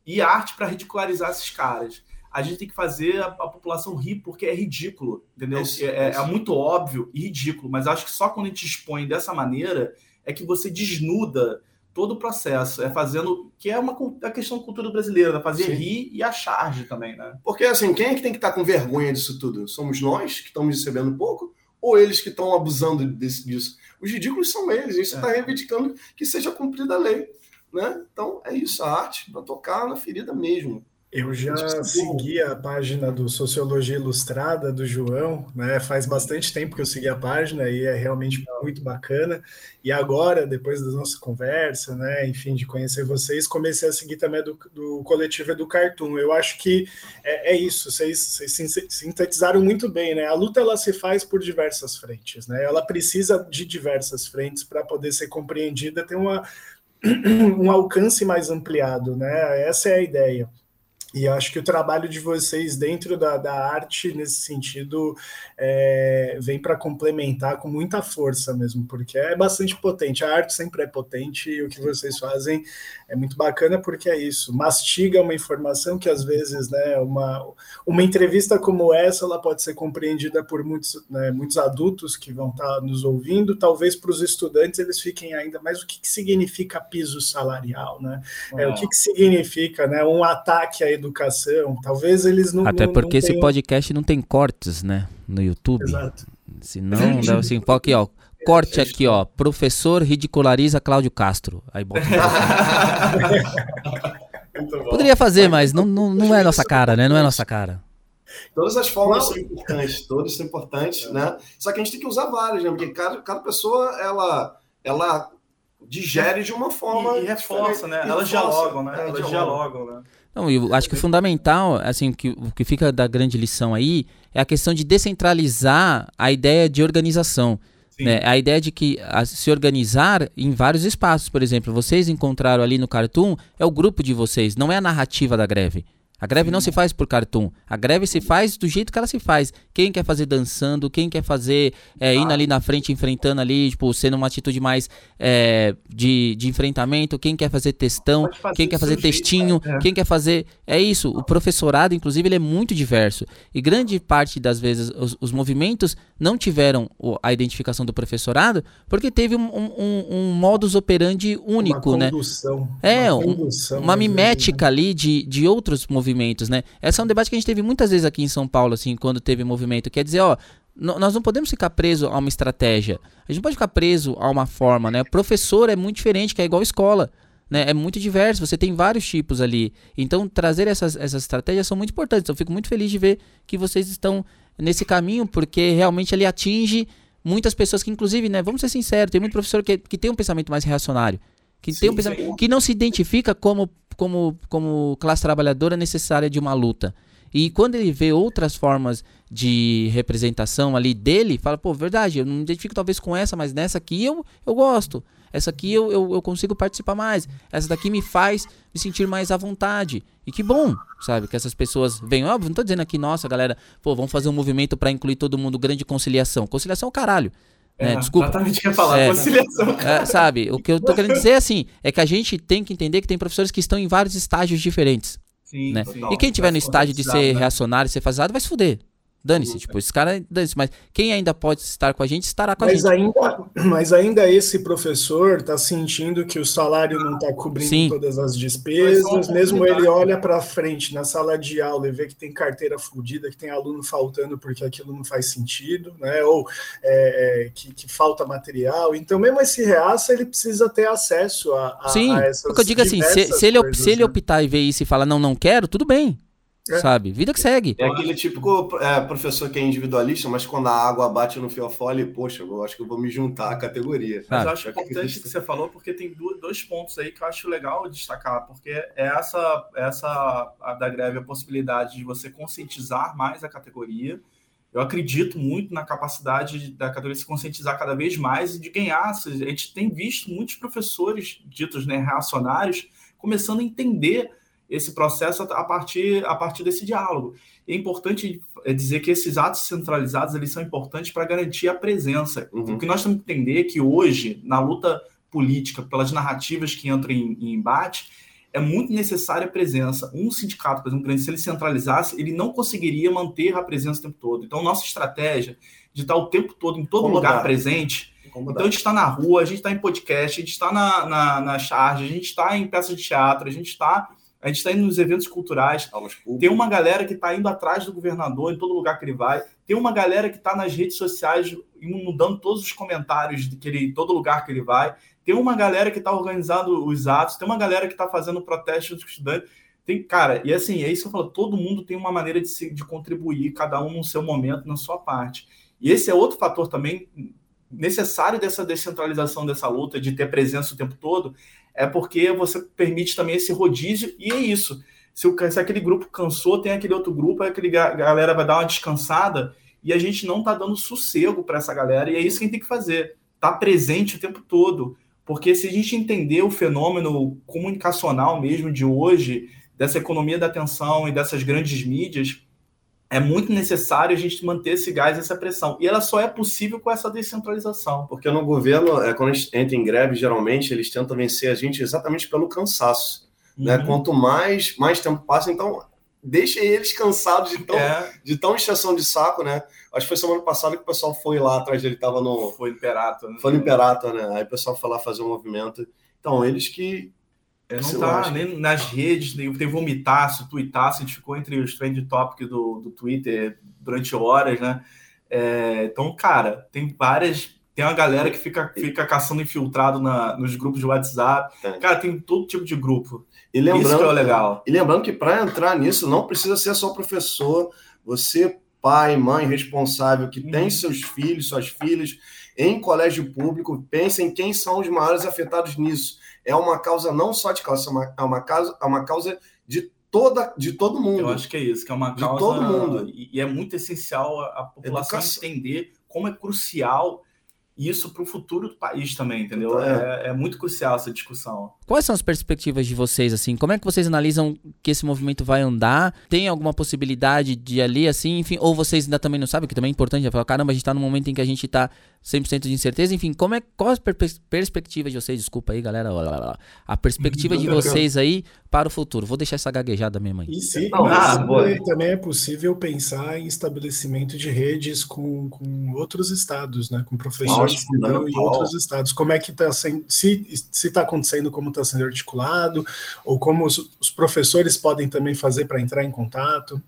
e arte para ridicularizar esses caras. A gente tem que fazer a, a população rir porque é ridículo, entendeu? Isso, é, isso. é, muito óbvio e ridículo, mas acho que só quando a gente expõe dessa maneira é que você desnuda todo o processo, é fazendo que é uma a questão da cultura brasileira, fazer Sim. rir e a charge também, né? Porque assim, quem é que tem que estar com vergonha disso tudo? Somos nós que estamos recebendo pouco ou eles que estão abusando desse, disso? Os ridículos são eles, isso está é. reivindicando que seja cumprida a lei. Né? Então é isso, a arte para tocar na ferida mesmo. Eu já segui a página do Sociologia Ilustrada do João, né? Faz bastante tempo que eu segui a página e é realmente muito bacana. E agora, depois da nossa conversa, né? Enfim, de conhecer vocês, comecei a seguir também do, do coletivo do Cartoon. Eu acho que é, é isso. Vocês, vocês, sintetizaram muito bem, né? A luta ela se faz por diversas frentes, né? Ela precisa de diversas frentes para poder ser compreendida, ter uma um alcance mais ampliado, né? Essa é a ideia. E acho que o trabalho de vocês dentro da, da arte, nesse sentido, é, vem para complementar com muita força mesmo, porque é bastante potente. A arte sempre é potente e o que vocês fazem é muito bacana porque é isso. Mastiga uma informação que às vezes, né, uma, uma entrevista como essa, ela pode ser compreendida por muitos, né, muitos adultos que vão estar tá nos ouvindo. Talvez para os estudantes eles fiquem ainda mais o que, que significa piso salarial, né? É, o que, que significa, né, um ataque aí educação. Talvez eles não. Até não, porque não esse tenham... podcast não tem cortes, né? No YouTube. Exato. Se não, dá assim, aqui, ó. Corte aqui, ó. Professor ridiculariza Cláudio Castro. Aí bota. Poderia fazer, mas não, não, não é nossa cara, né? Não é nossa cara. Todas as formas são importantes, todas são importantes, né? Só que a gente tem que usar várias, né? Porque cada, cada pessoa, ela, ela digere de uma forma. E, e reforça, né? Elas dialogam, né? Elas dialogam, né? Não, eu acho que o fundamental, assim, que, o que fica da grande lição aí é a questão de descentralizar a ideia de organização. Né? A ideia de que a, se organizar em vários espaços, por exemplo, vocês encontraram ali no Cartoon, é o grupo de vocês, não é a narrativa da greve. A greve não se faz por cartoon. A greve se faz do jeito que ela se faz. Quem quer fazer dançando, quem quer fazer é, indo ali na frente, enfrentando ali, tipo, sendo uma atitude mais é, de, de enfrentamento, quem quer fazer textão, fazer quem quer fazer textinho, é. quem quer fazer. É isso. O professorado, inclusive, ele é muito diverso. E grande parte das vezes os, os movimentos não tiveram a identificação do professorado porque teve um, um, um modus operandi único, uma condução, né? É, uma, condução, uma mimética ali de, de outros movimentos movimentos, né? Esse é um debate que a gente teve muitas vezes aqui em São Paulo, assim, quando teve movimento. Quer dizer, ó, nós não podemos ficar preso a uma estratégia. A gente pode ficar preso a uma forma, né? Professor é muito diferente, que é igual escola. Né? É muito diverso, você tem vários tipos ali. Então, trazer essas, essas estratégias são muito importantes. Eu fico muito feliz de ver que vocês estão nesse caminho, porque realmente ele atinge muitas pessoas que, inclusive, né? Vamos ser sinceros, tem muito professor que, que tem um pensamento mais reacionário. Que, sim, tem um pensamento, que não se identifica como como, como classe trabalhadora necessária de uma luta. E quando ele vê outras formas de representação ali dele, fala, pô, verdade, eu não me identifico talvez com essa, mas nessa aqui eu, eu gosto. Essa aqui eu, eu, eu consigo participar mais. Essa daqui me faz me sentir mais à vontade. E que bom, sabe? Que essas pessoas venham. Óbvio, não tô dizendo aqui, nossa, galera, pô, vamos fazer um movimento para incluir todo mundo, grande conciliação. Conciliação é o caralho. É, Desculpa. Exatamente o que eu ia falar, é, conciliação. É, sabe, o que eu tô querendo dizer é assim, é que a gente tem que entender que tem professores que estão em vários estágios diferentes. Sim, né? Total, e quem tiver no estágio de ser né? reacionário, ser fasado, vai se fuder. Dane-se, tipo, esse cara, dane-se, mas quem ainda pode estar com a gente, estará com mas a gente. Ainda, mas ainda esse professor está sentindo que o salário não está cobrindo Sim. todas as despesas, mesmo ele olha para frente na sala de aula e vê que tem carteira fodida, que tem aluno faltando porque aquilo não faz sentido, né? Ou é, é, que, que, falta material. Então, mesmo esse reaça, ele precisa ter acesso a, a, Sim, a essas o que eu digo assim, se, se ele, coisas, se ele né? optar e ver isso e falar, não, não quero, tudo bem. É. Sabe? Vida que segue. É aquele típico é, professor que é individualista, mas quando a água bate no fiofó, poxa, eu acho que eu vou me juntar à categoria. Mas eu acho importante o que você falou, porque tem dois pontos aí que eu acho legal destacar, porque é essa, essa a da greve a possibilidade de você conscientizar mais a categoria. Eu acredito muito na capacidade da categoria se conscientizar cada vez mais e de ganhar. A gente tem visto muitos professores ditos né, reacionários começando a entender esse processo a partir, a partir desse diálogo. É importante é, dizer que esses atos centralizados eles são importantes para garantir a presença. Uhum. O que nós temos que entender é que hoje, na luta política, pelas narrativas que entram em, em embate, é muito necessária a presença. Um sindicato, por exemplo, se ele centralizasse, ele não conseguiria manter a presença o tempo todo. Então, nossa estratégia de estar o tempo todo em todo Como lugar dá? presente. Como então, dá? a gente está na rua, a gente está em podcast, a gente está na, na, na charge, a gente está em peça de teatro, a gente está a gente está indo nos eventos culturais. Tem uma galera que está indo atrás do governador em todo lugar que ele vai. Tem uma galera que está nas redes sociais mudando todos os comentários de que ele, em todo lugar que ele vai. Tem uma galera que está organizando os atos. Tem uma galera que está fazendo protesto dos estudantes. Tem, cara, e assim, é isso que eu falo, todo mundo tem uma maneira de, se, de contribuir, cada um no seu momento, na sua parte. E esse é outro fator também necessário dessa descentralização dessa luta, de ter presença o tempo todo, é porque você permite também esse rodízio, e é isso. Se, o, se aquele grupo cansou, tem aquele outro grupo, aquele galera vai dar uma descansada, e a gente não está dando sossego para essa galera, e é isso que a gente tem que fazer. Tá presente o tempo todo. Porque se a gente entender o fenômeno comunicacional mesmo de hoje, dessa economia da atenção e dessas grandes mídias, é muito necessário a gente manter esse gás, essa pressão. E ela só é possível com essa descentralização. Porque no governo, é, quando a gente entra em greve, geralmente eles tentam vencer a gente exatamente pelo cansaço. Né? Uhum. Né? Quanto mais, mais tempo passa, então deixa eles cansados de tão, é. de tão extensão de saco, né? Acho que foi semana passada que o pessoal foi lá atrás dele, tava no. Foi Imperato, né? Foi no Imperato, né? Aí o pessoal foi lá fazer um movimento. Então, eles que. É, não tá nem nas redes, nem teve vomitaço, tuitaço, a gente ficou entre os trend topics do, do Twitter durante horas, né? É, então, cara, tem várias. Tem uma galera que fica, fica caçando infiltrado na, nos grupos de WhatsApp. É. Cara, tem todo tipo de grupo. E lembrando, Isso que é legal. E lembrando que para entrar nisso não precisa ser só professor, você pai, mãe responsável que tem uhum. seus filhos, suas filhas em colégio público, pense em quem são os maiores afetados nisso. É uma causa não só de classe, é uma, é uma causa, é uma causa de toda de todo mundo. Eu acho que é isso, que é uma causa de todo mundo. E é muito essencial a população Educação. entender como é crucial isso para o futuro do país também, entendeu? É. é. Muito crucial essa discussão. Quais são as perspectivas de vocês, assim? Como é que vocês analisam que esse movimento vai andar? Tem alguma possibilidade de ali, assim, enfim? Ou vocês ainda também não sabem, que também é importante, falar, caramba, a gente está num momento em que a gente está 100% de incerteza, enfim, como é, qual a perspectiva de vocês, desculpa aí, galera, a perspectiva de vocês aí para o futuro? Vou deixar essa gaguejada mesmo aí. E sim, ah, também é possível pensar em estabelecimento de redes com, com outros estados, né? Com professores que estão em outros estados. Como é que está sendo, se está acontecendo, como está sendo articulado, ou como os, os professores podem também fazer para entrar em contato?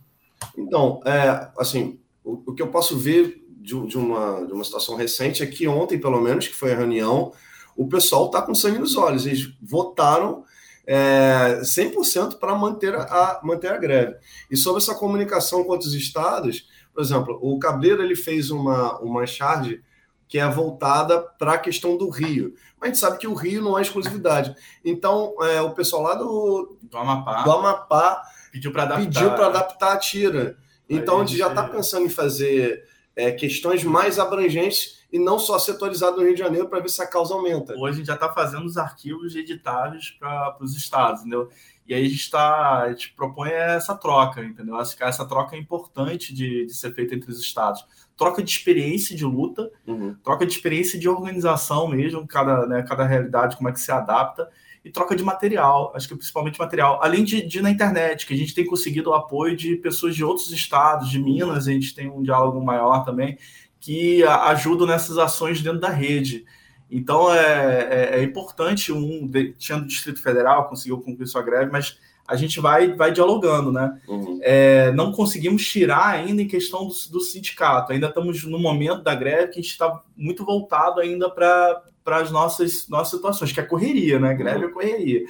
Então, é, assim, o, o que eu posso ver de, de, uma, de uma situação recente é que ontem, pelo menos, que foi a reunião, o pessoal está com sangue nos olhos. Eles votaram é, 100% para manter a, manter a greve. E sobre essa comunicação com outros estados, por exemplo, o Cabreiro ele fez uma, uma charge que é voltada para a questão do Rio. Mas a gente sabe que o Rio não é exclusividade. Então, é, o pessoal lá do, do Amapá, do Amapá pediu para adaptar. Pediu adaptar a tira. Então, a gente já está pensando em fazer é, questões mais abrangentes e não só setorizado no Rio de Janeiro para ver se a causa aumenta. Hoje a gente já está fazendo os arquivos editáveis para os estados, entendeu? E aí a gente, tá, a gente propõe essa troca, entendeu? Acho que essa troca é importante de, de ser feita entre os estados. Troca de experiência de luta, uhum. troca de experiência de organização mesmo, cada, né, cada realidade, como é que se adapta, e troca de material, acho que principalmente material. Além de, de, na internet, que a gente tem conseguido o apoio de pessoas de outros estados, de Minas, a gente tem um diálogo maior também, que ajudam nessas ações dentro da rede. Então é, é, é importante um, tinha do Distrito Federal, conseguiu cumprir sua greve, mas a gente vai, vai dialogando, né? Uhum. É, não conseguimos tirar ainda em questão do, do, sindicato. Ainda estamos no momento da greve que a gente está muito voltado ainda para as nossas, nossas situações, que é correria, né? Greve uhum. é correria.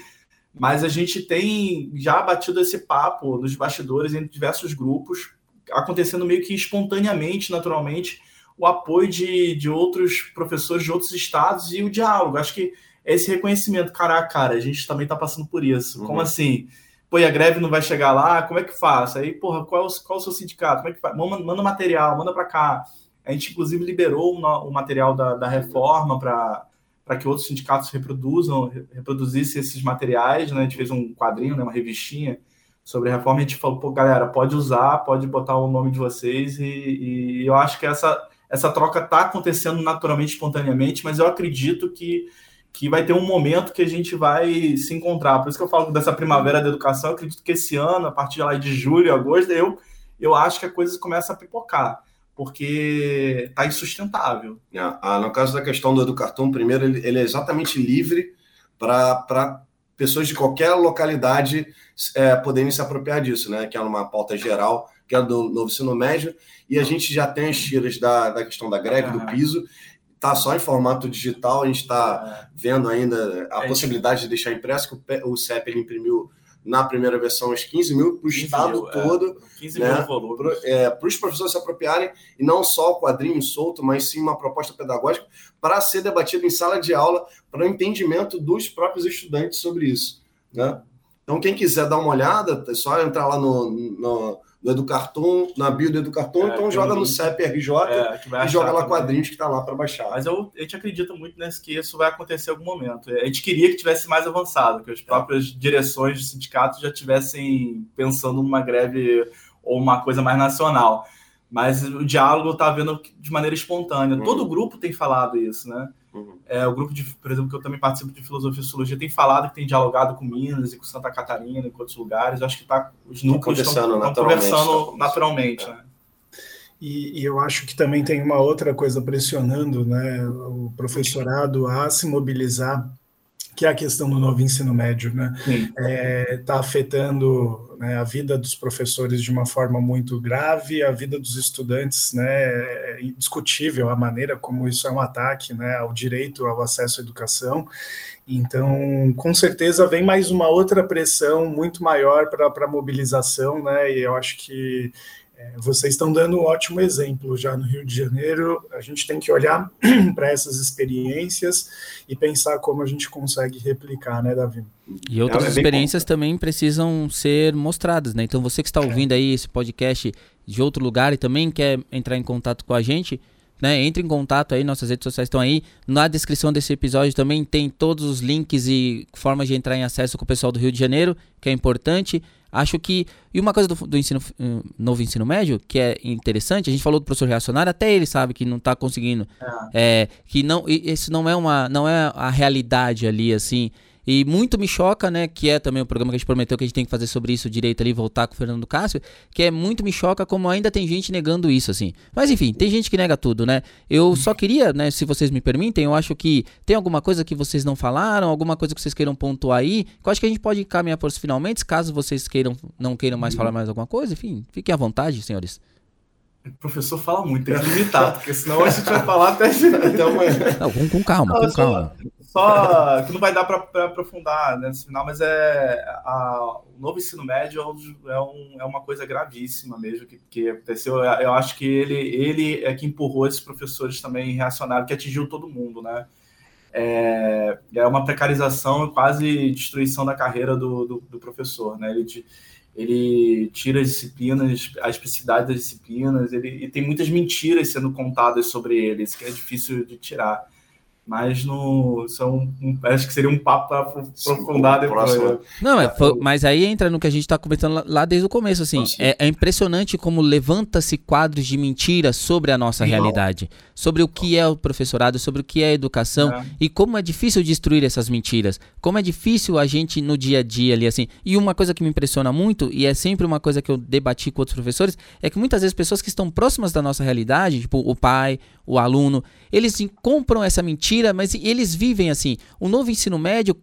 Mas a gente tem já batido esse papo nos bastidores entre diversos grupos, acontecendo meio que espontaneamente, naturalmente, o apoio de, de outros professores de outros estados e o diálogo. Acho que esse reconhecimento, caraca, cara, a gente também está passando por isso. Uhum. Como assim? Pô, e a greve não vai chegar lá? Como é que faz? Aí, porra, qual qual é o seu sindicato? Como é que faz? Manda, manda material, manda para cá. A gente, inclusive, liberou o, o material da, da reforma para que outros sindicatos reproduzam, reproduzissem esses materiais, né? A gente fez um quadrinho, né, uma revistinha sobre a reforma, a gente falou, pô, galera, pode usar, pode botar o nome de vocês, e, e eu acho que essa, essa troca está acontecendo naturalmente, espontaneamente, mas eu acredito que, que vai ter um momento que a gente vai se encontrar. Por isso que eu falo dessa primavera da educação, eu acredito que esse ano, a partir de, lá de julho, agosto, eu, eu acho que a coisa começa a pipocar, porque está insustentável. É, ah, no caso da questão do Educartão, primeiro, ele, ele é exatamente livre para pessoas de qualquer localidade é, poderem se apropriar disso, né? Que é uma pauta geral que é do novo ensino médio, e a gente já tem as tiras da, da questão da greve, do piso, está só em formato digital, a gente está vendo ainda a é possibilidade de deixar impresso, que o CEP ele imprimiu na primeira versão os 15 mil para o estado mil, é. todo, 15 né? mil volumes. para os professores se apropriarem, e não só o quadrinho solto, mas sim uma proposta pedagógica para ser debatido em sala de aula, para o entendimento dos próprios estudantes sobre isso. Né? Então, quem quiser dar uma olhada, é só entrar lá no, no, no Educarton, na bio do Educarton, É, então joga no. CEP-RJ É, e joga lá também. quadrinhos que está lá para baixar. Mas eu, a gente acredita muito nesse que isso vai acontecer em algum momento. A gente queria que tivesse mais avançado, que as próprias direções de sindicatos já tivessem pensando numa greve ou uma coisa mais nacional. Mas o diálogo está havendo de maneira espontânea. Uhum. Todo grupo tem falado isso, né? Uhum. É, o grupo de, por exemplo, que eu também participo de filosofia e sociologia, tem falado que tem dialogado com Minas e com Santa Catarina e com outros lugares. Eu acho que tá, os núcleos acontecendo estão naturalmente, tá conversando naturalmente. É. Né? E, e eu acho que também tem uma outra coisa pressionando né, o professorado a se mobilizar, que é a questão do novo ensino médio. Né? Está afetando né, a vida dos professores de uma forma muito grave, a vida dos estudantes, né, é indiscutível a maneira como isso é um ataque né, ao direito ao acesso à educação. Então, com certeza, vem mais uma outra pressão muito maior para a mobilização, né, e eu acho que é, vocês estão dando um ótimo exemplo já no Rio de Janeiro. A gente tem que olhar para essas experiências e pensar como a gente consegue replicar, né, Davi? E outras É, é experiências também precisam ser mostradas, né? Então você que está ouvindo aí esse podcast de outro lugar e também quer entrar em contato com a gente, né? Entre em contato aí, nossas redes sociais estão aí. Na descrição desse episódio também tem todos os links e formas de entrar em acesso com o pessoal do Rio de Janeiro, que é importante. Acho que. E uma coisa do, do ensino, eh, novo ensino médio, que é interessante, a gente falou do professor reacionário, até ele sabe que não está conseguindo. É, que não. Isso não é uma. Não é a realidade ali, assim. E muito me choca, né? Que é também o programa que a gente prometeu que a gente tem que fazer sobre isso direito ali, voltar com o Fernando Cássio. Que é muito me choca como ainda tem gente negando isso, assim. Mas enfim, tem gente que nega tudo, né? Eu só queria, né? Se vocês me permitem, eu acho que tem alguma coisa que vocês não falaram, alguma coisa que vocês queiram pontuar aí. Que eu acho que a gente pode caminhar por os finalmente, caso vocês queiram, não queiram mais falar mais alguma coisa. Enfim, fiquem à vontade, senhores. O professor fala muito, tem que limitar, porque senão a gente vai falar até, até amanhã. Não, com, com calma, Não, com só- calma. Só que não vai dar para aprofundar né, nesse final, mas é a- o novo ensino médio é, um- é um- é uma coisa gravíssima mesmo que, que aconteceu. Eu, eu acho que ele, ele é que empurrou esses professores também reacionários, que atingiu todo mundo, né? É, é uma precarização e quase destruição da carreira do, do, do professor, né? Ele, ele tira as disciplinas, a especificidade das disciplinas, ele, e tem muitas mentiras sendo contadas sobre eles, que é difícil de tirar. Mas no, são, um, acho que seria um papo para aprofundar depois. né? Não, é, foi- mas aí entra no que a gente tá comentando lá, desde o começo, assim. Sim. É, é impressionante como levanta-se quadros de mentira sobre a nossa Sim. realidade. Sobre o que é o professorado, sobre o que é a educação. É. E como é difícil destruir essas mentiras. Como é difícil a gente no dia a dia ali, assim. E uma coisa que me impressiona muito, e é sempre uma coisa que eu debati com outros professores, é que muitas vezes pessoas que estão próximas da nossa realidade, tipo o pai, o aluno, eles compram essa mentira, mas eles vivem assim. O novo ensino médio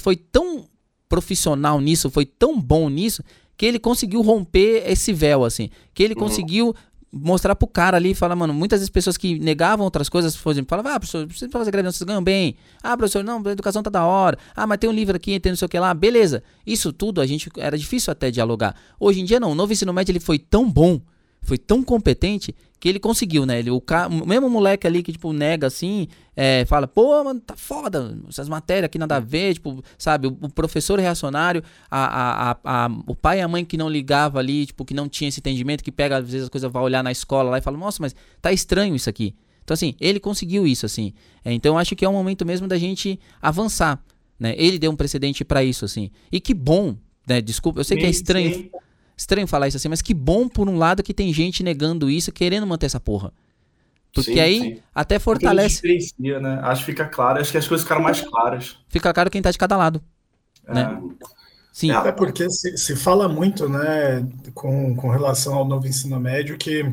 foi tão profissional nisso, foi tão bom nisso, que ele conseguiu romper esse véu, assim. Que ele Uhum. conseguiu mostrar pro cara ali e falar, mano, muitas vezes pessoas que negavam outras coisas, por exemplo, falavam, ah, professor, você fazer greve, não, vocês ganham bem. Ah, professor, não, a educação tá da hora. Ah, mas tem um livro aqui, tem não sei o que lá. Beleza. Isso tudo a gente era difícil até dialogar. Hoje em dia não, o novo ensino médio ele foi tão bom, foi tão competente que ele conseguiu, né? Ele, o, ca... o mesmo moleque ali que, tipo, nega assim, é, fala, pô, mano, tá foda, essas matérias aqui nada a ver, tipo, sabe, o, o professor reacionário, a, a, a, o pai e a mãe que não ligava ali, tipo, que não tinha esse entendimento, que pega, às vezes, as coisas, vai olhar na escola lá e fala, nossa, mas tá estranho isso aqui. Então, assim, ele conseguiu isso, assim. É, então, eu acho que é um momento mesmo da gente avançar, né? Ele deu um precedente pra isso, assim. E que bom, né? Desculpa, eu sei que é estranho. Estranho falar isso assim, mas que bom por um lado que tem gente negando isso, querendo manter essa porra. Porque Sim, aí sim. até Porque fortalece, diferencia, né? Acho que fica claro, acho que as coisas ficaram mais claras. fica claro quem tá de cada lado. Né? Sim, É. Até porque se, se fala muito, né, com, com relação ao novo ensino médio, que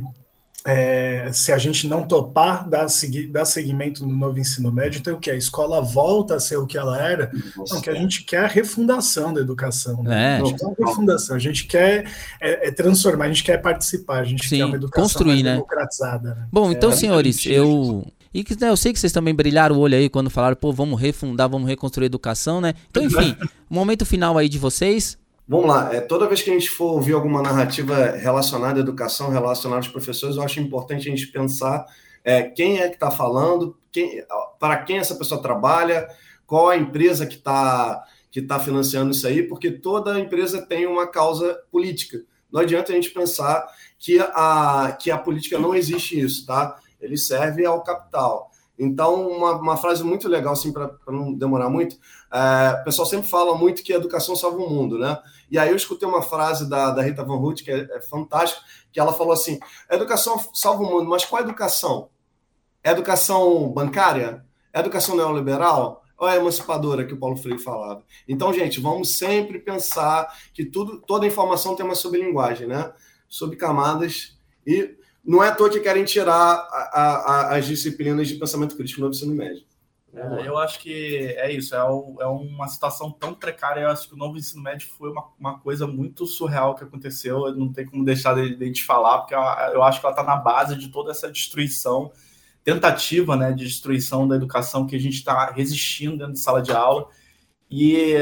é, se a gente não topar dar, dar seguimento no novo ensino médio, então o que? A escola volta a ser o que ela era? Não, que a gente quer a refundação da educação. Né? É. A gente quer a refundação, a gente quer é, é transformar, a gente quer participar, a gente Sim, quer uma educação construir, né? democratizada. Né? Bom, então, É, senhores, mentira, eu. E que, né, eu sei que vocês também brilharam o olho aí quando falaram, pô, vamos refundar, vamos reconstruir a educação, né? Então, enfim, momento final aí de vocês, Vamos lá, é, toda vez que a gente for ouvir alguma narrativa relacionada à educação, relacionada aos professores, eu acho importante a gente pensar é, quem é que está falando, quem, para quem essa pessoa trabalha, qual a empresa que está que tá financiando isso aí, porque toda empresa tem uma causa política. Não adianta a gente pensar que a, que a política não existe isso, tá? Ele serve ao capital. Então, uma, uma frase muito legal, assim, para não demorar muito, é, o pessoal sempre fala muito que a educação salva o mundo, né? E aí eu escutei uma frase da, da Rita Van Hout, que é, é fantástica, que ela falou assim, a educação salva o mundo, mas qual educação? É educação bancária? É educação neoliberal? Ou é emancipadora que o Paulo Freire falava? Então, gente, vamos sempre pensar que tudo, toda informação tem uma sublinguagem, né? Subcamadas e não é à toa que querem tirar a, a, as disciplinas de pensamento crítico no ensino médio. É, eu acho que é isso, é, o, é, uma situação tão precária. Eu acho que o novo ensino médio foi uma, uma coisa muito surreal que aconteceu. Eu não tem como deixar de, de gente falar, porque eu, acho que ela está na base de toda essa destruição, tentativa né, de destruição da educação que a gente está resistindo dentro de sala de aula. E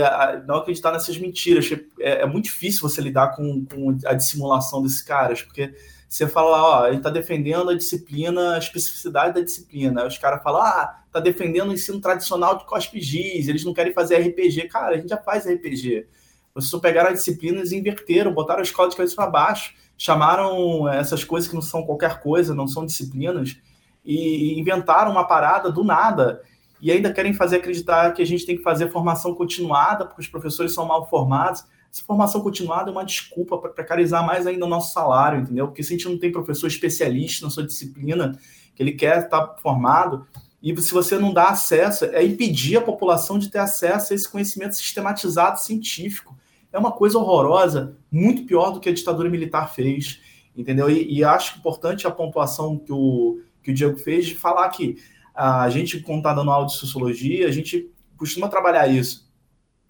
não acreditar nessas mentiras. É, é muito difícil você lidar com, com a dissimulação desses caras, porque você fala, ó, ele está defendendo a disciplina, a especificidade da disciplina. Aí os caras falam, ah, tá defendendo o ensino tradicional de COSP-GIS, eles não querem fazer RPG. Cara, a gente já faz RPG. Vocês só pegaram as disciplinas e inverteram, botaram de cabeça para baixo, chamaram essas coisas que não são qualquer coisa, não são disciplinas, e inventaram uma parada do nada. E ainda querem fazer acreditar que a gente tem que fazer formação continuada, porque os professores são mal formados. Essa formação continuada é uma desculpa para precarizar mais ainda o nosso salário, entendeu? Porque se a gente não tem professor especialista na sua disciplina, que ele quer estar formado, e se você não dá acesso, é impedir a população de ter acesso a esse conhecimento sistematizado científico. É uma coisa horrorosa, muito pior do que a ditadura militar fez, entendeu? E, e acho importante a pontuação que o, que o Diego fez de falar que a gente, quando está dando aula de sociologia, a gente costuma trabalhar isso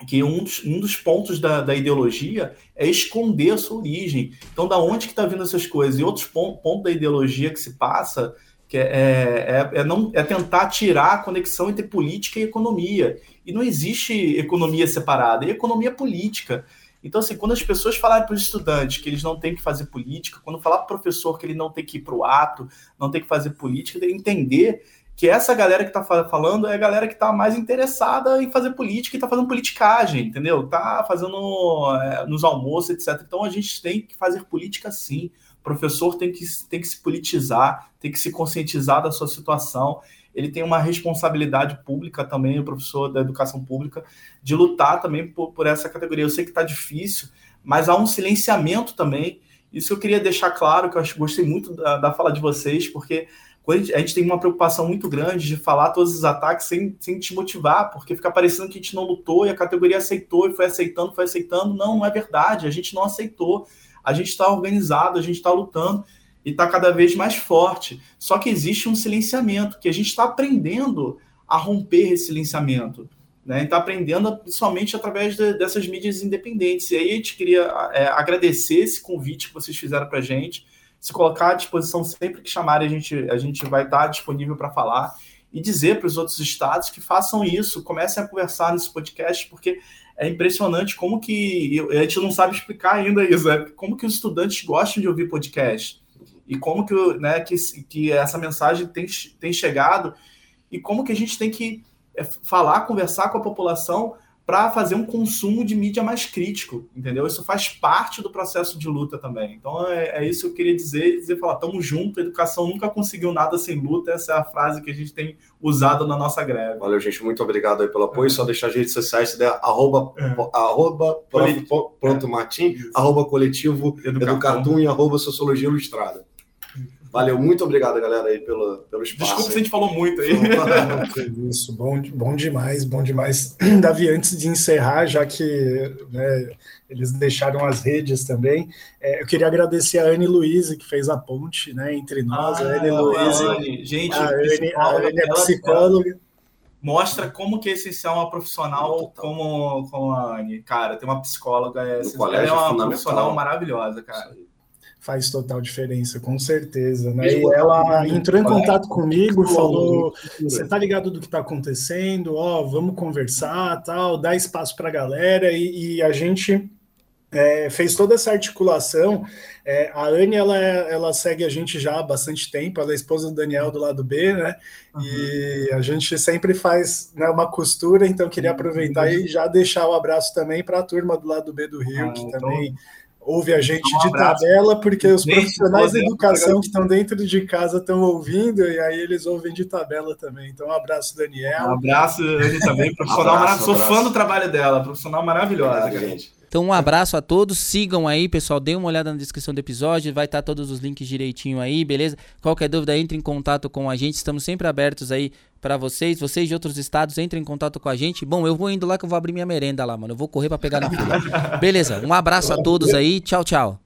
que um dos, um dos pontos da, da, ideologia é esconder a sua origem. Então, da onde que está vindo essas coisas? E outros pontos ponto da ideologia que se passa que é, é, é, não, é tentar tirar a conexão entre política e economia. E não existe economia separada, é economia política. Então, assim, quando as pessoas falarem para os estudantes que eles não têm que fazer política, quando falar para o professor que ele não tem que ir para o ato, não tem que fazer política, ele entender que essa galera que está falando é a galera que está mais interessada em fazer política e está fazendo politicagem, entendeu? Está fazendo é, nos almoços, etc. Então a gente tem que fazer política sim. O professor tem que, tem que se politizar, tem que se conscientizar da sua situação. Ele tem uma responsabilidade pública também, o professor da educação pública, de lutar também por, por essa categoria. Eu sei que está difícil, mas há um silenciamento também. Isso eu queria deixar claro, que eu acho, gostei muito da, da fala de vocês, porque a gente tem uma preocupação muito grande de falar todos os ataques sem, sem te motivar, porque fica parecendo que a gente não lutou e a categoria aceitou e foi aceitando, foi aceitando. Não, não é verdade. A gente não aceitou. A gente está organizado, a gente está lutando e está cada vez mais forte. Só que existe um silenciamento, que a gente está aprendendo a romper esse silenciamento. Né? Está aprendendo principalmente através de, dessas mídias independentes. E aí a gente queria é, agradecer esse convite que vocês fizeram para a gente se colocar à disposição sempre que chamarem, a gente, a gente vai estar disponível para falar e dizer para os outros estados que façam isso, comecem a conversar nesse podcast, porque é impressionante como que a gente não sabe explicar ainda isso, né? como que os estudantes gostam de ouvir podcast e como que, né, que, que essa mensagem tem, tem chegado e como que a gente tem que é, falar, conversar com a população para fazer um consumo de mídia mais crítico, entendeu? Isso faz parte do processo de luta também. Então é, é isso que eu queria dizer, dizer falar, estamos juntos, a educação nunca conseguiu nada sem luta, essa é a frase que a gente tem usado na nossa greve. Valeu, gente, muito obrigado aí pelo apoio, é. só deixar as redes sociais, se der, arroba, é. arroba pronto, Martim, arroba coletivo Educatum e arroba Sociologia Ilustrada. Valeu, muito obrigado, galera, aí pelo, pelo espaço. Desculpa se a gente falou muito aí. Isso, bom, bom demais, bom demais. Davi, antes de encerrar, já que né, eles deixaram as redes também, é, eu queria agradecer a Anne Luiz, que fez a ponte né, entre nós. Ah, a Anne Luiz. Gente, a Anne, a Anne é psicóloga. mostra como que é essencial uma profissional como, como a Anne. Cara, tem uma psicóloga, é, ela é uma profissional maravilhosa, cara faz total diferença, com certeza, né? E ela entrou em contato comigo, falou: "Você tá ligado do que tá acontecendo? Ó, vamos conversar, tal, dá espaço para a galera e, e, a gente é, fez toda essa articulação. É, a Anne, ela, ela segue a gente já há bastante tempo, ela é esposa do Daniel do lado B, né? Uhum. E a gente sempre faz né, uma costura, então queria aproveitar uhum. e já deixar o abraço também para a turma do lado B do Rio, ah, que então... ouve a gente um de tabela, porque os profissionais da educação que estão dentro de casa estão ouvindo, e aí eles ouvem de tabela também. Então, um abraço, Daniel. Um abraço, Anne, também, profissional maravilhoso. Sou fã do trabalho dela, profissional maravilhosa, gente. Então, um abraço a todos. Sigam aí, pessoal. Dê uma olhada na descrição do episódio. Vai estar todos os links direitinho aí, beleza? Qualquer dúvida, entre em contato com a gente. Estamos sempre abertos aí para vocês. Vocês de outros estados, entrem em contato com a gente. Bom, eu vou indo lá que eu vou abrir minha merenda lá, mano. Eu vou correr para pegar na fila. beleza? Um abraço a todos aí. Tchau, tchau.